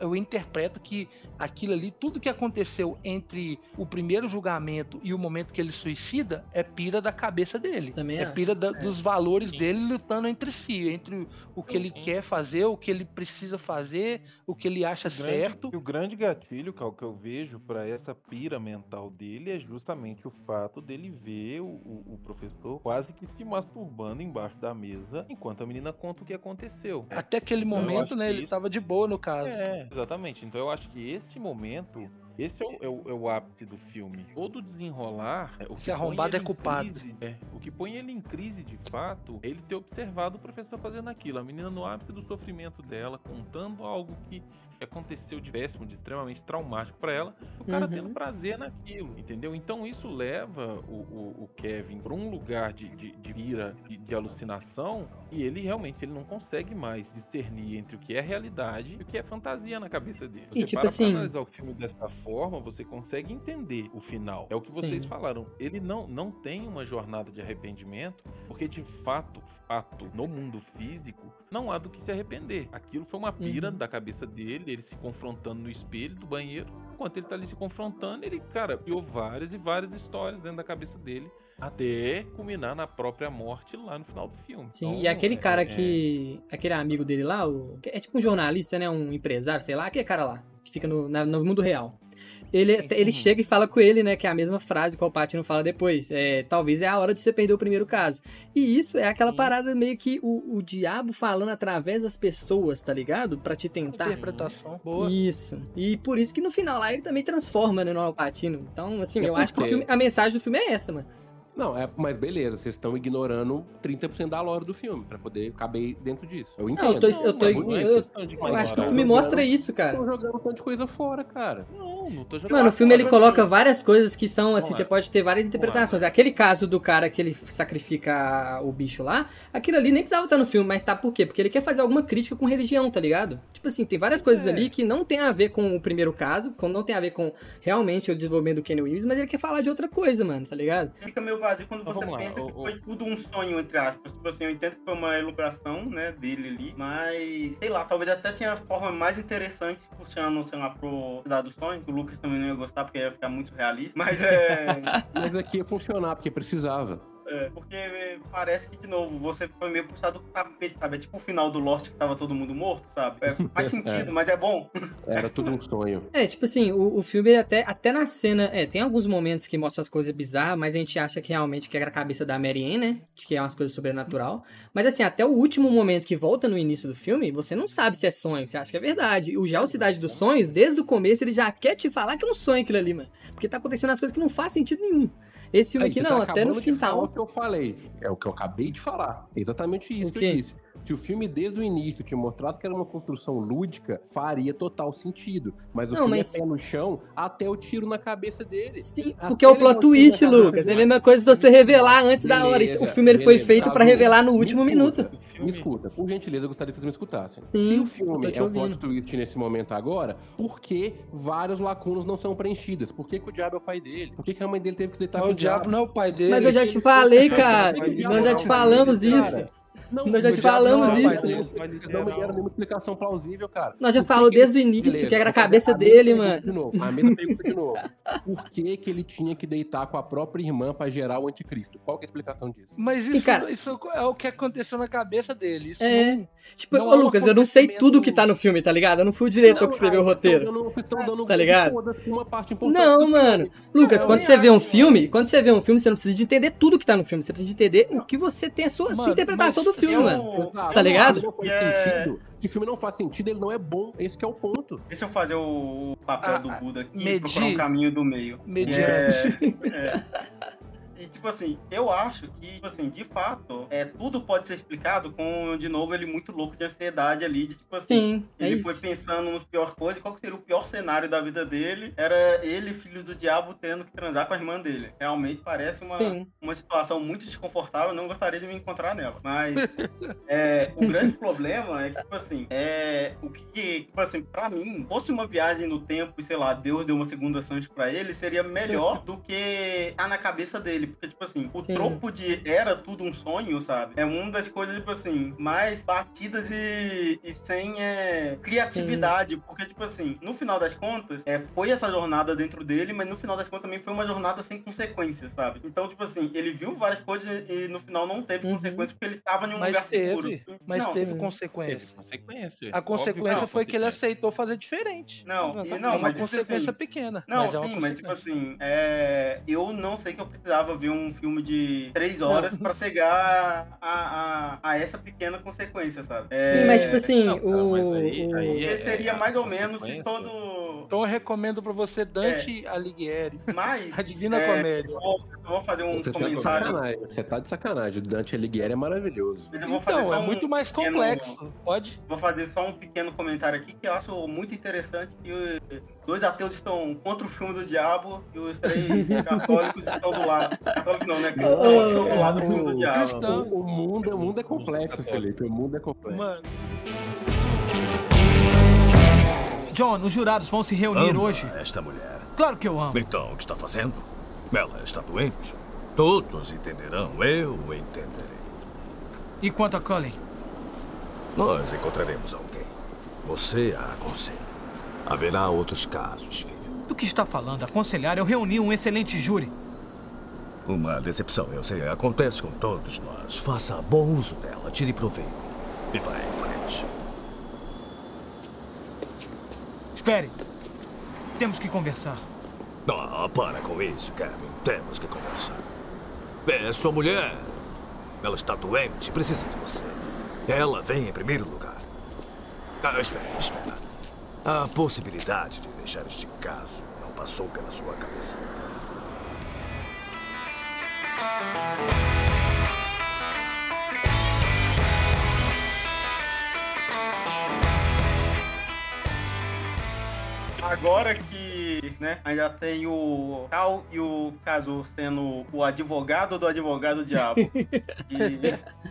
eu interpreto que aquilo ali, tudo que aconteceu entre o primeiro julgamento e o momento que ele suicida, é pira da cabeça dele. Também é acho. pira da- dos valores Sim. dele lutando entre si, entre o que ele Sim. quer fazer, o que ele precisa fazer, o que ele acha O grande- certo. e o grande gatilho, Cal, que eu vejo pra essa pira mental dele é justamente o fato dele ver o, o- o professor quase que se masturbando embaixo da mesa enquanto a menina conta o que aconteceu. Até aquele Então, momento, né? Ele isso- tava de boa no caso. É, exatamente. Então eu acho que este momento, esse é o, é o- é o ápice do filme. Todo desenrolar. é, o põe arrombado é culpado. crise- é, o que põe ele em crise de fato é ele ter observado o professor fazendo aquilo. A menina no ápice do sofrimento dela, contando algo que aconteceu de péssimo, de extremamente traumático pra ela, o cara Uhum. tendo prazer naquilo, entendeu? Então isso leva o, o- o Kevin pra um lugar de, de, de ira, de, de alucinação, e ele realmente ele não consegue mais discernir entre o que é realidade e o que é fantasia na cabeça dele. E, Você tipo para assim- pra analisar o filme dessa forma, você consegue entender o final. É o que vocês Sim. falaram. Ele não, não tem uma jornada de arrependimento, porque de fato, fato, no mundo físico, não há do que se arrepender. Aquilo foi uma pira Uhum. da cabeça dele, ele se confrontando no espelho do banheiro. Enquanto ele tá ali se confrontando, ele, cara, criou várias e várias histórias dentro da cabeça dele. Até culminar na própria morte lá no final do filme. Sim, Então, e aquele é- cara é- que. Aquele amigo dele lá, o, é tipo um jornalista, né? Um empresário, sei lá, aquele cara lá, que fica no, na- no mundo real. Ele, ele chega e fala com ele, né? Que é a mesma frase que o Patino fala depois. É, talvez é a hora de você perder o primeiro caso. E isso é aquela Sim. parada meio que o, o diabo falando através das pessoas, tá ligado? Pra te tentar. Interpretação boa. Isso. E por isso que no final lá ele também transforma, né, no Alpatino. Então, assim, É eu acho que filme, a mensagem do filme é essa, mano. Não, é, mas beleza, vocês estão ignorando 30% da lore do filme, pra poder caber dentro disso. Eu entendo. Não, eu tô, eu tô, eu, é eu, de eu acho que o filme mostra isso, cara. Estão jogando um tanto de coisa fora, cara. Não, não tô jogando. Mano, o filme ele coloca várias coisas que são assim, você pode ter várias interpretações. Aquele caso do cara que ele sacrifica o bicho lá, aquilo ali nem precisava estar no filme, mas tá por quê? Porque ele quer fazer alguma crítica com religião, tá ligado? Tipo assim, tem várias coisas É. ali que não tem a ver com o primeiro caso, não tem a ver com realmente o desenvolvimento do Kenny Reeves, mas ele quer falar de outra coisa, mano, tá ligado? Fica meio vazio quando Então você vamos lá, pensa que o- o- foi tudo um sonho, entre aspas. Tipo assim, eu entendo que foi uma elucubração, né, dele ali, mas, sei lá, talvez até tinha forma mais interessante puxando, sei lá, pro Cidade dos Sonhos. O Lucas também não ia gostar, porque ia ficar muito realista. Mas é... *laughs* Mas aqui ia funcionar, porque precisava. É, porque parece que, de novo, você foi meio puxado do tapete, sabe? É tipo o final do Lost que tava todo mundo morto, sabe? É, faz *laughs* sentido, mas é bom. Era tudo um sonho. É, tipo assim, o, o filme até, até na cena. É, tem alguns momentos que mostram as coisas bizarras, mas a gente acha que realmente que era a cabeça da Mary Ann, né? De que é umas coisas sobrenatural. Mas assim, até o último momento que volta no início do filme, você não sabe se é sonho, você acha que é verdade. O já o Cidade dos Sonhos, desde o começo, ele já quer te falar que é um sonho aquilo ali, mano. Porque tá acontecendo as coisas que não faz sentido nenhum. Esse filme Aí, aqui você não, tá até no final. o que eu falei. É o que eu acabei de falar. É exatamente isso O que eu disse. Se o filme desde o início te mostrasse que era uma construção lúdica, faria total sentido. Mas o Não, filme mas- é pé no chão até o tiro na cabeça dele. Sim, Até porque é o plot não twist, Lucas. É a mesma coisa de você revelar antes da hora. O Beleza, filme ele foi beleza, feito tá pra bom. revelar no Me último escuta, minuto. Me escuta, por gentileza, eu gostaria que vocês me escutassem. Sim, Se o filme é um plot twist nesse momento agora, por que vários lacunas não são preenchidas? Por que, que o diabo é o pai dele? Por que, que a mãe dele teve que se deitar com o diabo não é o pai dele. Mas eu já te falei, *laughs* cara. ele- Nós já te falamos cara, isso. Não, Nós já te falamos não é isso. Vocês não me deram nenhuma explicação plausível, cara. Nós já ele- desde o início Beleza, que era a cabeça mesma dele, mano. De novo, a mesma pergunta de novo. Por que, que ele tinha que deitar com a própria irmã pra gerar o anticristo? Qual que é a explicação disso? Mas isso, cara. isso é o que aconteceu na cabeça dele. Isso É. não- Tipo, Não ô é um Lucas, eu não sei tudo que tá no filme, tá ligado? Eu não fui o diretor que escreveu o roteiro. Dando, Tá ligado? uma parte importante Não, mano. Lucas, eu quando você vê um filme, quando você vê um filme, você não precisa de entender tudo que tá no filme. Você precisa de entender o que você tem a sua, a sua interpretação do mas filme, eu- mano. Exato. Tá ligado? Se não faz Que é- sentido, se o filme não faz sentido, ele não é bom. Esse que é o ponto. Deixa eu fazer o papel Ah, do Buda aqui e medir. procurar um caminho do meio. Mediante. É, *laughs* é. E, tipo assim, eu acho que, tipo assim, de fato, é, tudo pode ser explicado com, de novo, ele muito louco de ansiedade ali, de, tipo assim, Sim, é ele isso. foi pensando nos piores coisas, qual que seria o pior cenário da vida dele, era ele, filho do diabo, tendo que transar com a irmã dele. Realmente parece uma, Sim. uma situação muito desconfortável, não gostaria de me encontrar nela. Mas *laughs* é, o grande problema é que, tipo assim, é, o que, que, tipo assim, pra mim, fosse uma viagem no tempo e, sei lá, Deus deu uma segunda chance pra ele, seria melhor do que tá na cabeça dele. Porque, tipo assim, o Sim. tropo de era tudo um sonho, sabe? É uma das coisas, tipo assim, mais batidas e, e sem é, criatividade. Porque, tipo assim, no final das contas, é, foi essa jornada dentro dele, mas no final das contas também foi uma jornada sem consequências, sabe? Então, tipo assim, ele viu várias coisas e no final não teve Uhum. consequências porque ele tava em um Mas lugar seguro. teve, mas não, teve Sim. Teve consequência. consequência. A Óbvio consequência não, foi que ele consequência. aceitou fazer diferente. Não, e não, é uma mas isso consequência assim, pequena. Não, mas é sim, mas tipo consequência. assim, é, eu não sei que eu precisava ver um filme de três horas pra chegar a, a, a essa pequena consequência, sabe? É, Sim, mas tipo assim, Não, o. mas aí- o- aí é- seria mais ou menos se todo. Então eu recomendo pra você Dante Alighieri, Mas *laughs* a Divina É, Comédia. eu vou, eu vou fazer um Você tá de comentário. sacanagem. Você tá de sacanagem. O Dante Alighieri é maravilhoso. Mas eu vou fazer Então, só é um muito mais pequeno- complexo. Pode? Vou fazer só um pequeno comentário aqui que eu acho muito interessante que os dois ateus estão contra o filme do diabo e os três *laughs* católicos estão do lado. Católicos não, né? Cristãos estão do lado do filme do diabo. Cristão. O, o mundo, o mundo é complexo, Felipe. O mundo é complexo. Mano, John, os jurados vão se reunir Ama hoje. esta mulher. Claro que eu amo. Então, o que está fazendo? Ela está doente. Todos entenderão. Eu entenderei. E quanto a Cullen? Nós encontraremos alguém. Você a aconselha. Haverá outros casos, filho. Do que está falando? Aconselhar? Eu reuni um excelente júri. Uma decepção, eu sei. Acontece com todos nós. Faça bom uso dela. Tire proveito. E vá em frente. Espere. Temos que conversar. Ah, para com isso, Kevin. Temos que conversar. É sua mulher. Ela está doente, precisa de você. Ela vem em primeiro lugar. Ah, espera, espera. A possibilidade de deixar este caso não passou pela sua cabeça. Agora que né, ainda tem o Cal e o Caso sendo o advogado do advogado diabo. *laughs* e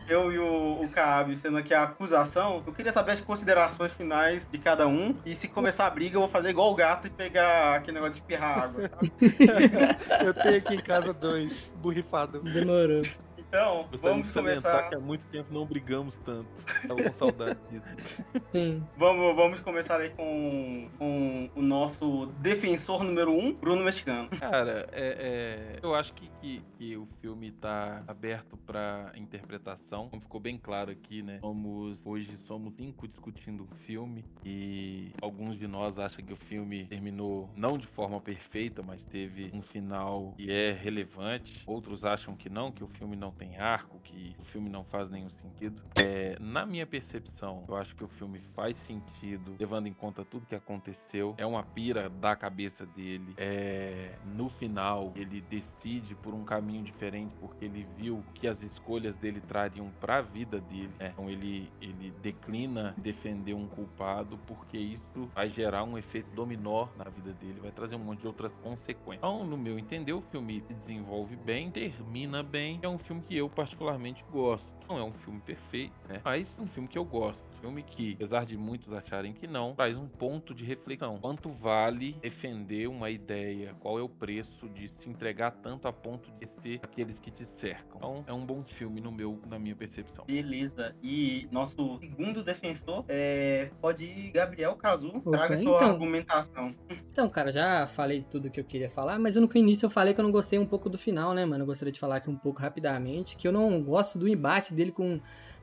eu e o, o Kaab sendo aqui a acusação, eu queria saber as considerações finais de cada um. E se começar a briga, eu vou fazer igual o gato e pegar aquele negócio de espirrar água. tá? *laughs* eu tenho aqui em casa dois, borrifado. Demorou. Então, Gostaria vamos começar. que há muito tempo não brigamos tanto. Tava com saudade disso. *laughs* Sim. Vamos, vamos começar aí com, com o nosso defensor número um, Bruno Mexicano. Cara, é, é, eu acho que, que, que o filme tá aberto pra interpretação. Como ficou bem claro aqui, né? Somos, hoje somos cinco discutindo o filme e alguns de nós acham que o filme terminou não de forma perfeita, mas teve um final que é relevante. Outros acham que não, que o filme não tem arco, que o filme não faz nenhum sentido. É, na minha percepção, eu acho que o filme faz sentido, levando em conta tudo que aconteceu. É uma pira da cabeça dele. É, no final, ele decide por um caminho diferente porque ele viu que as escolhas dele trariam para a vida dele. né? Então ele, ele declina defender um culpado porque isso vai gerar um efeito dominó na vida dele, vai trazer um monte de outras consequências. Então, no meu entender, o filme se desenvolve bem, termina bem. É um filme que eu particularmente gosto. Não é um filme perfeito, né? Mas é um filme que eu gosto. Filme que, apesar de muitos acharem que não, traz um ponto de reflexão. Quanto vale defender uma ideia? Qual é o preço de se entregar tanto a ponto de ser aqueles que te cercam? Então, é um bom filme no meu, na minha percepção. Beleza. E nosso segundo defensor é, pode ir Gabriel Cazu. Opa, Traga sua então. argumentação. Então, cara, já falei tudo que eu queria falar, mas eu no início eu falei que eu não gostei um pouco do final, né, mano? Eu gostaria de falar aqui um pouco rapidamente, que eu não gosto do embate dele com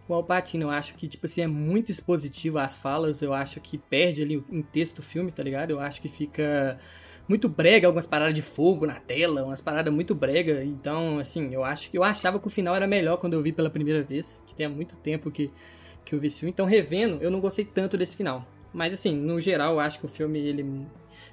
o Alpatino. Eu acho que, tipo assim, é muito expositivo as falas, eu acho que perde ali em texto o filme, tá ligado? Eu acho que fica muito brega, algumas paradas de fogo na tela, umas paradas muito brega. Então, assim, eu acho que eu achava que o final era melhor quando eu vi pela primeira vez, que tem há muito tempo que, que eu vi esse filme. Então, revendo, eu não gostei tanto desse final. Mas assim, no geral, eu acho que o filme ele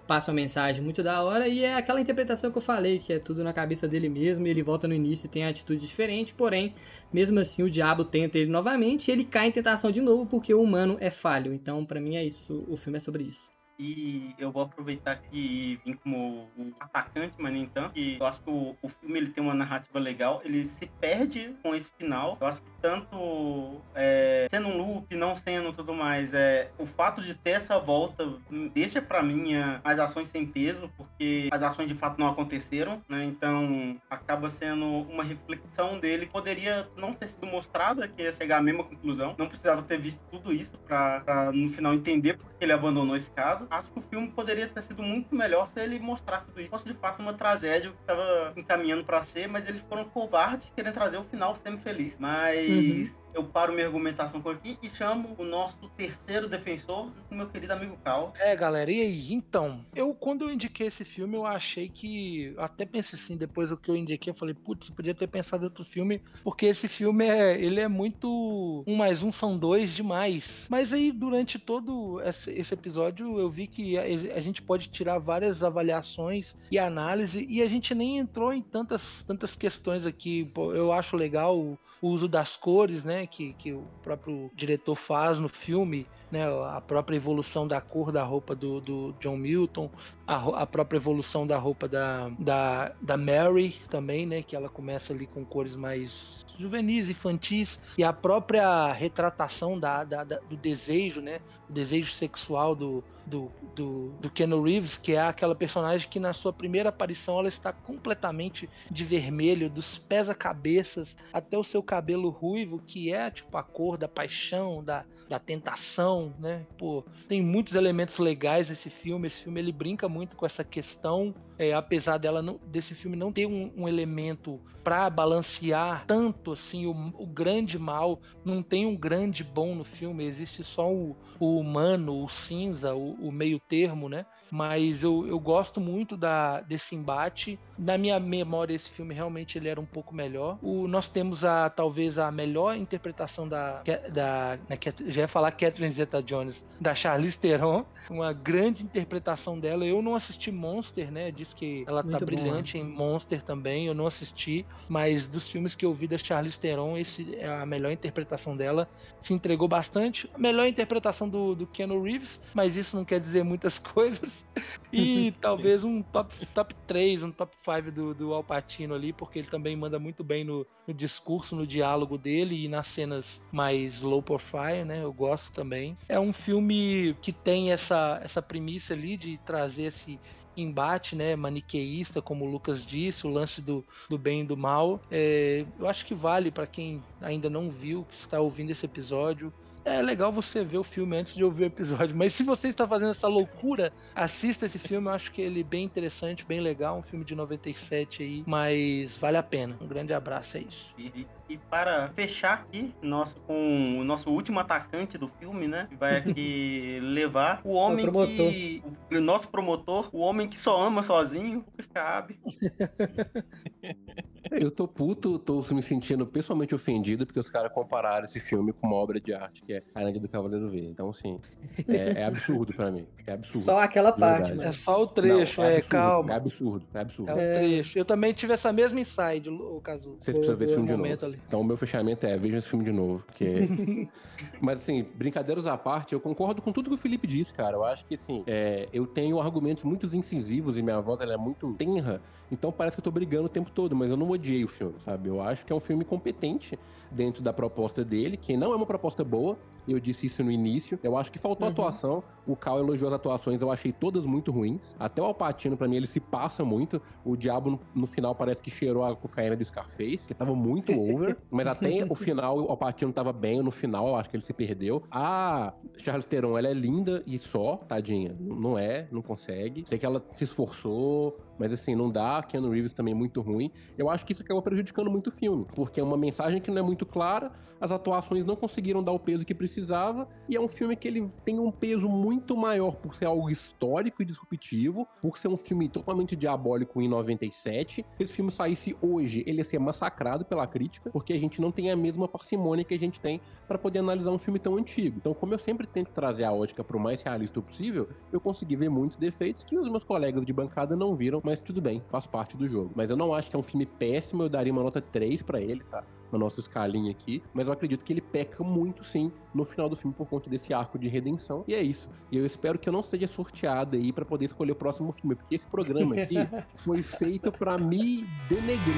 passa uma mensagem muito da hora e é aquela interpretação que eu falei, que é tudo na cabeça dele mesmo, ele volta no início e tem atitude diferente, porém, mesmo assim o diabo tenta ele novamente e ele cai em tentação de novo porque o humano é falho. Então, para mim é isso, o filme é sobre isso. E eu vou aproveitar aqui e vim como atacante, mas nem tanto. E eu acho que o, o filme ele tem uma narrativa legal. Ele se perde com esse final. Eu acho que tanto é, sendo um loop, não sendo tudo mais, é, o fato de ter essa volta deixa para mim as ações sem peso, porque as ações de fato não aconteceram, né? Então acaba sendo uma reflexão dele. Poderia não ter sido mostrada, que ia chegar à mesma conclusão. Não precisava ter visto tudo isso para no final entender porque ele abandonou esse caso acho que o filme poderia ter sido muito melhor se ele mostrasse tudo isso. Fosse de fato uma tragédia que estava encaminhando para ser, mas eles foram covardes querendo trazer o final semi-feliz. Mas uhum eu paro minha argumentação por aqui e chamo o nosso terceiro defensor, o meu querido amigo Cal. É, galera, e aí? Então, eu quando eu indiquei esse filme, eu achei que. Até pensei assim, depois do que eu indiquei, eu falei, putz, podia ter pensado em outro filme, porque esse filme é. Ele é muito. Um mais um são dois demais. Mas aí, durante todo esse episódio, eu vi que a, gente pode tirar várias avaliações e análise, e a gente nem entrou em tantas, tantas questões aqui. Eu acho legal o uso das cores, né? Que, que o próprio diretor faz no filme, né? A própria evolução da cor da roupa do, do John Milton, a, a, própria evolução da roupa da, da, da Mary também, né? Que ela começa ali com cores mais juvenis, infantis, e a própria retratação da, da, da do desejo, né? O desejo sexual do, do, do, do Reeves, que é aquela personagem que na sua primeira aparição ela está completamente de vermelho, dos pés a cabeças, até o seu cabelo ruivo, que é tipo a cor da paixão, da, da tentação, né? Pô, tem muitos elementos legais esse filme. Esse filme ele brinca muito com essa questão, é, apesar dela não, desse filme não ter um, um elemento para balancear tanto assim o, o, grande mal. Não tem um grande bom no filme. Existe só o, o humano, o cinza, o, o meio termo, né? Mas eu, eu gosto muito da, desse embate. Na minha memória, esse filme realmente ele era um pouco melhor. O, nós temos a talvez a melhor interpretação da, da né, já ia falar Catherine Zeta-Jones, da Charlize Theron, uma grande interpretação dela. Eu não assisti Monster, né? Diz que ela tá muito tá bom. brilhante em Monster também. Eu não assisti, mas dos filmes que eu vi da Charlize Theron, esse é a melhor interpretação dela. Se entregou bastante. A melhor interpretação do, do Keanu Reeves, mas isso não quer dizer muitas *laughs* coisas. *laughs* E talvez um top, top 3, um top 5 do, do Alpatino ali, porque ele também manda muito bem no, no, discurso, no diálogo dele e nas cenas mais low profile, né? Eu gosto também. É um filme que tem essa, essa premissa ali de trazer esse embate né, maniqueísta, como o Lucas disse, o lance do, do bem e do mal. É, eu acho que vale para quem ainda não viu, que está ouvindo esse episódio, é legal você ver o filme antes de ouvir o episódio. Mas se você está fazendo essa loucura, assista esse filme. Eu acho que ele é bem interessante, bem legal. Um filme de 97 aí, mas vale a pena. Um grande abraço, é isso. E, e para fechar aqui, nosso, com o nosso último atacante do filme, né? Que vai aqui *laughs* levar o homem o que. O nosso promotor, o homem que só ama sozinho, o Cabe. *laughs* Eu tô puto, tô me sentindo pessoalmente ofendido porque os caras compararam esse filme com uma obra de arte que é A Ilha do Cavaleiro V. Então, assim, é, é *laughs* absurdo pra mim. É absurdo. Só aquela parte, mano. É só o trecho, Não, é, é absurdo, calma. É absurdo, é absurdo. É o trecho. Eu também tive essa mesma inside, o caso. Vocês precisam ver esse filme de novo. Ali. Então, o meu fechamento é: vejam esse filme de novo. Porque... *laughs* Mas, assim, brincadeiras à parte, eu concordo com tudo que o Felipe disse, cara. Eu acho que, assim, é, eu tenho argumentos muito incisivos e minha voz ela é muito tenra então parece que eu tô brigando o tempo todo, mas eu não odiei o filme, sabe? Eu acho que é um filme competente dentro da proposta dele, que não é uma proposta boa, eu disse isso no início. Eu acho que faltou uhum. atuação. O Cal elogiou as atuações, eu achei todas muito ruins. Até o Alpatino, para mim, ele se passa muito. O Diabo, no, final, parece que cheirou a cocaína do Scarface, que tava muito over. *laughs* mas até o final, o Alpatino tava bem. No final, eu acho que ele se perdeu. A Charles Theron, ela é linda e só, tadinha. Não é, não consegue. Sei que ela se esforçou, mas assim, não dá. Keanu Reeves também é muito ruim. Eu acho que isso acabou prejudicando muito o filme, porque é uma mensagem que não é muito clara as atuações não conseguiram dar o peso que precisava, e é um filme que ele tem um peso muito maior por ser algo histórico e disruptivo, por ser um filme totalmente diabólico em 97. Se esse filme saísse hoje, ele ia ser massacrado pela crítica, porque a gente não tem a mesma parcimônia que a gente tem para poder analisar um filme tão antigo. Então, como eu sempre tento trazer a ótica pro mais realista possível, eu consegui ver muitos defeitos que os meus colegas de bancada não viram, mas tudo bem, faz parte do jogo. Mas eu não acho que é um filme péssimo, eu daria uma nota 3 para ele, tá? Na nossa escalinha aqui, mas eu acredito que ele peca muito sim no final do filme por conta desse arco de redenção. E é isso. E eu espero que eu não seja sorteado aí para poder escolher o próximo filme, porque esse programa aqui *laughs* foi feito para me denegrir.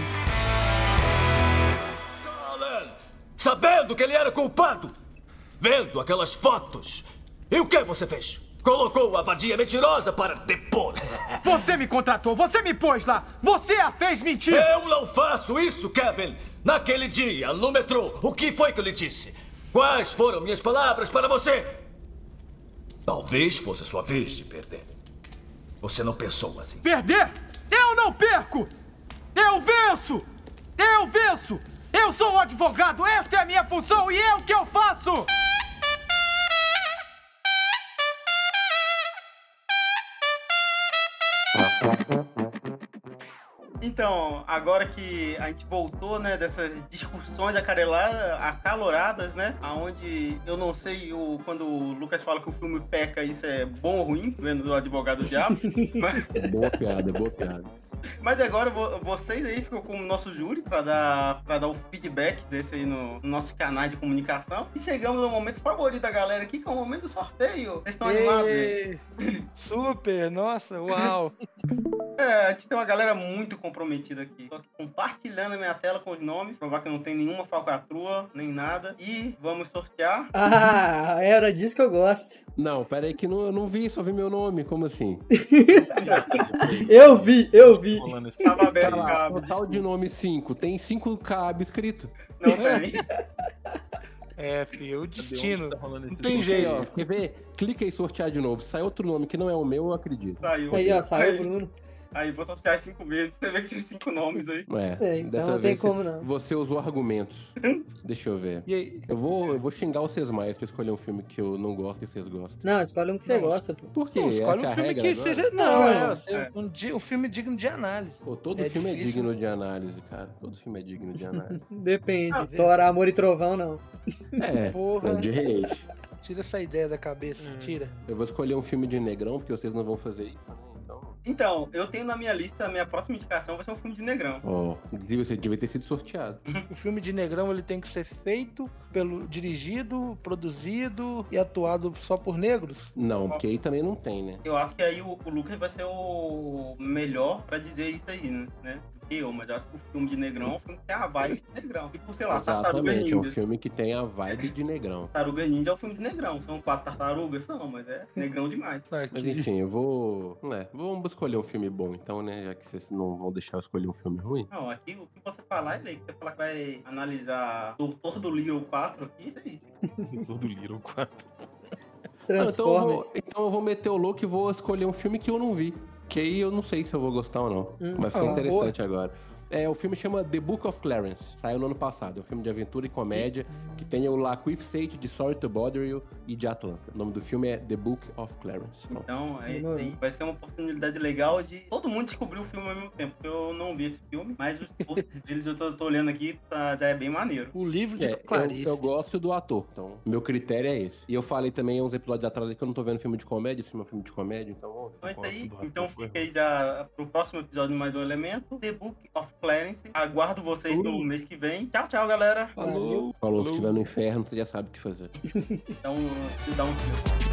Alan, sabendo que ele era culpado, vendo aquelas fotos, e o que você fez? Colocou a vadia mentirosa para depor. Você me contratou, você me pôs lá, você a fez mentir! Eu não faço isso, Kevin! Naquele dia, no metrô, o que foi que eu lhe disse? Quais foram minhas palavras para você? Talvez fosse sua vez de perder. Você não pensou assim. Perder? Eu não perco! Eu venço! Eu venço! Eu sou o advogado, esta é a minha função e é o que eu faço! Então, agora que a gente voltou, né, dessas discussões acareladas, acaloradas, né, aonde eu não sei o, quando o Lucas fala que o filme peca, isso é bom ou ruim, vendo o advogado diabo, *laughs* mas, Boa piada, boa piada. mas agora vo- vocês aí ficam como nosso júri pra dar, pra dar o feedback desse aí no, no nosso canal de comunicação. E chegamos ao momento favorito da galera aqui, que é o momento do sorteio. Vocês estão animados? Ê, Super, nossa, uau. *laughs* É, a gente tem uma galera muito comprometida aqui. Tô aqui compartilhando a minha tela com os nomes, provar que não tem nenhuma falcatrua, nem nada. E vamos sortear. Ah, era disso que eu gosto. Não, pera aí que não, eu não vi, só vi meu nome, como assim? *laughs* Eu vi, eu vi. Tava aberto, total de nome 5, tem 5 cab escrito. Não, peraí. *laughs* É, filho, o Cadê onde destino. tá rolando esse Não tem jeito. Aí, ó, quer ver? Clica aí sortear de novo. Se sai outro nome que não é o meu, eu acredito. Saiu. Aí, ó, saiu o Bruno. Aí, vou sortear cinco vezes. Você vê que tinha cinco nomes aí. É, É, então dessa não tem vez como você, não. Você usou argumentos. *laughs* Deixa eu ver. E aí? Eu vou, eu vou xingar vocês mais pra escolher um filme que eu não gosto e vocês gostam. Não, escolhe um que você Não, gosta, pô. Por quê? Não, escolhe Essa é um a filme que agora? seja. Não, Não, é, é. ser um, um filme digno de análise. Pô, todo É filme é difícil. digno de análise, cara. Todo filme é digno de análise. *laughs* Depende. Ah, Thor, Amor e Trovão, não. é, *laughs* Porra. é de reis. Tira essa ideia da cabeça, tira. Eu vou escolher um filme de negrão, porque vocês não vão fazer isso, né? Então. Eu tenho na minha lista, a minha próxima indicação vai ser um filme de negrão. Ó, inclusive você devia ter sido sorteado. *laughs* O filme de Negrão ele tem que ser feito pelo dirigido, produzido e atuado só por negros. Não, porque aí também não tem, né? Eu acho que aí o, o Lucas vai ser o melhor pra dizer isso aí, né? Do eu, mas eu acho que o filme de negrão é um filme que tem a vibe de negrão. Tipo, sei lá, Tartaruga Exatamente, é um Ninja. filme que tem a vibe de negrão. Tartaruga Ninja é um filme de negrão. São quatro tartarugas, são, mas é negrão demais. Mas enfim, eu vou. É, vamos escolher um filme bom então, né? Já que vocês não vão deixar eu escolher um filme ruim. Não, aqui o que você falar é lei. Você falar que vai analisar Doutor do Little 4 aqui, é isso. Todo Little 4. Ah, então, eu vou, Transformers. então eu vou meter o louco e vou escolher um filme que eu não vi. Que aí eu não sei se eu vou gostar ou não. Hum. Vai ficar Ah, interessante agora. É, o filme chama The Book of Clarence. Saiu no ano passado. É um filme de aventura e comédia que tem o Lakeith Sage de Sorry to Bother You e de Atlanta. O nome do filme é The Book of Clarence. Pronto. Então, é, aí vai ser uma oportunidade legal de todo mundo descobrir o filme ao mesmo tempo. Eu não vi esse filme, mas os posts *laughs* deles eu tô, tô olhando aqui, tá, já é bem maneiro. O livro de É, eu, Clarice. eu gosto do ator, então meu critério é esse. E eu falei também uns episódios atrás que eu não tô vendo filme de comédia, esse filme é um filme de comédia, então vamos ver. Então é isso aí. Então fica aí já pro próximo episódio de mais um elemento. The Book of Clarence. Aguardo vocês Uh. no mês que vem. Tchau, tchau, galera. Valeu. Falou, se estiver no inferno, você já sabe o que fazer. *laughs* *laughs* Então, dá um tchau.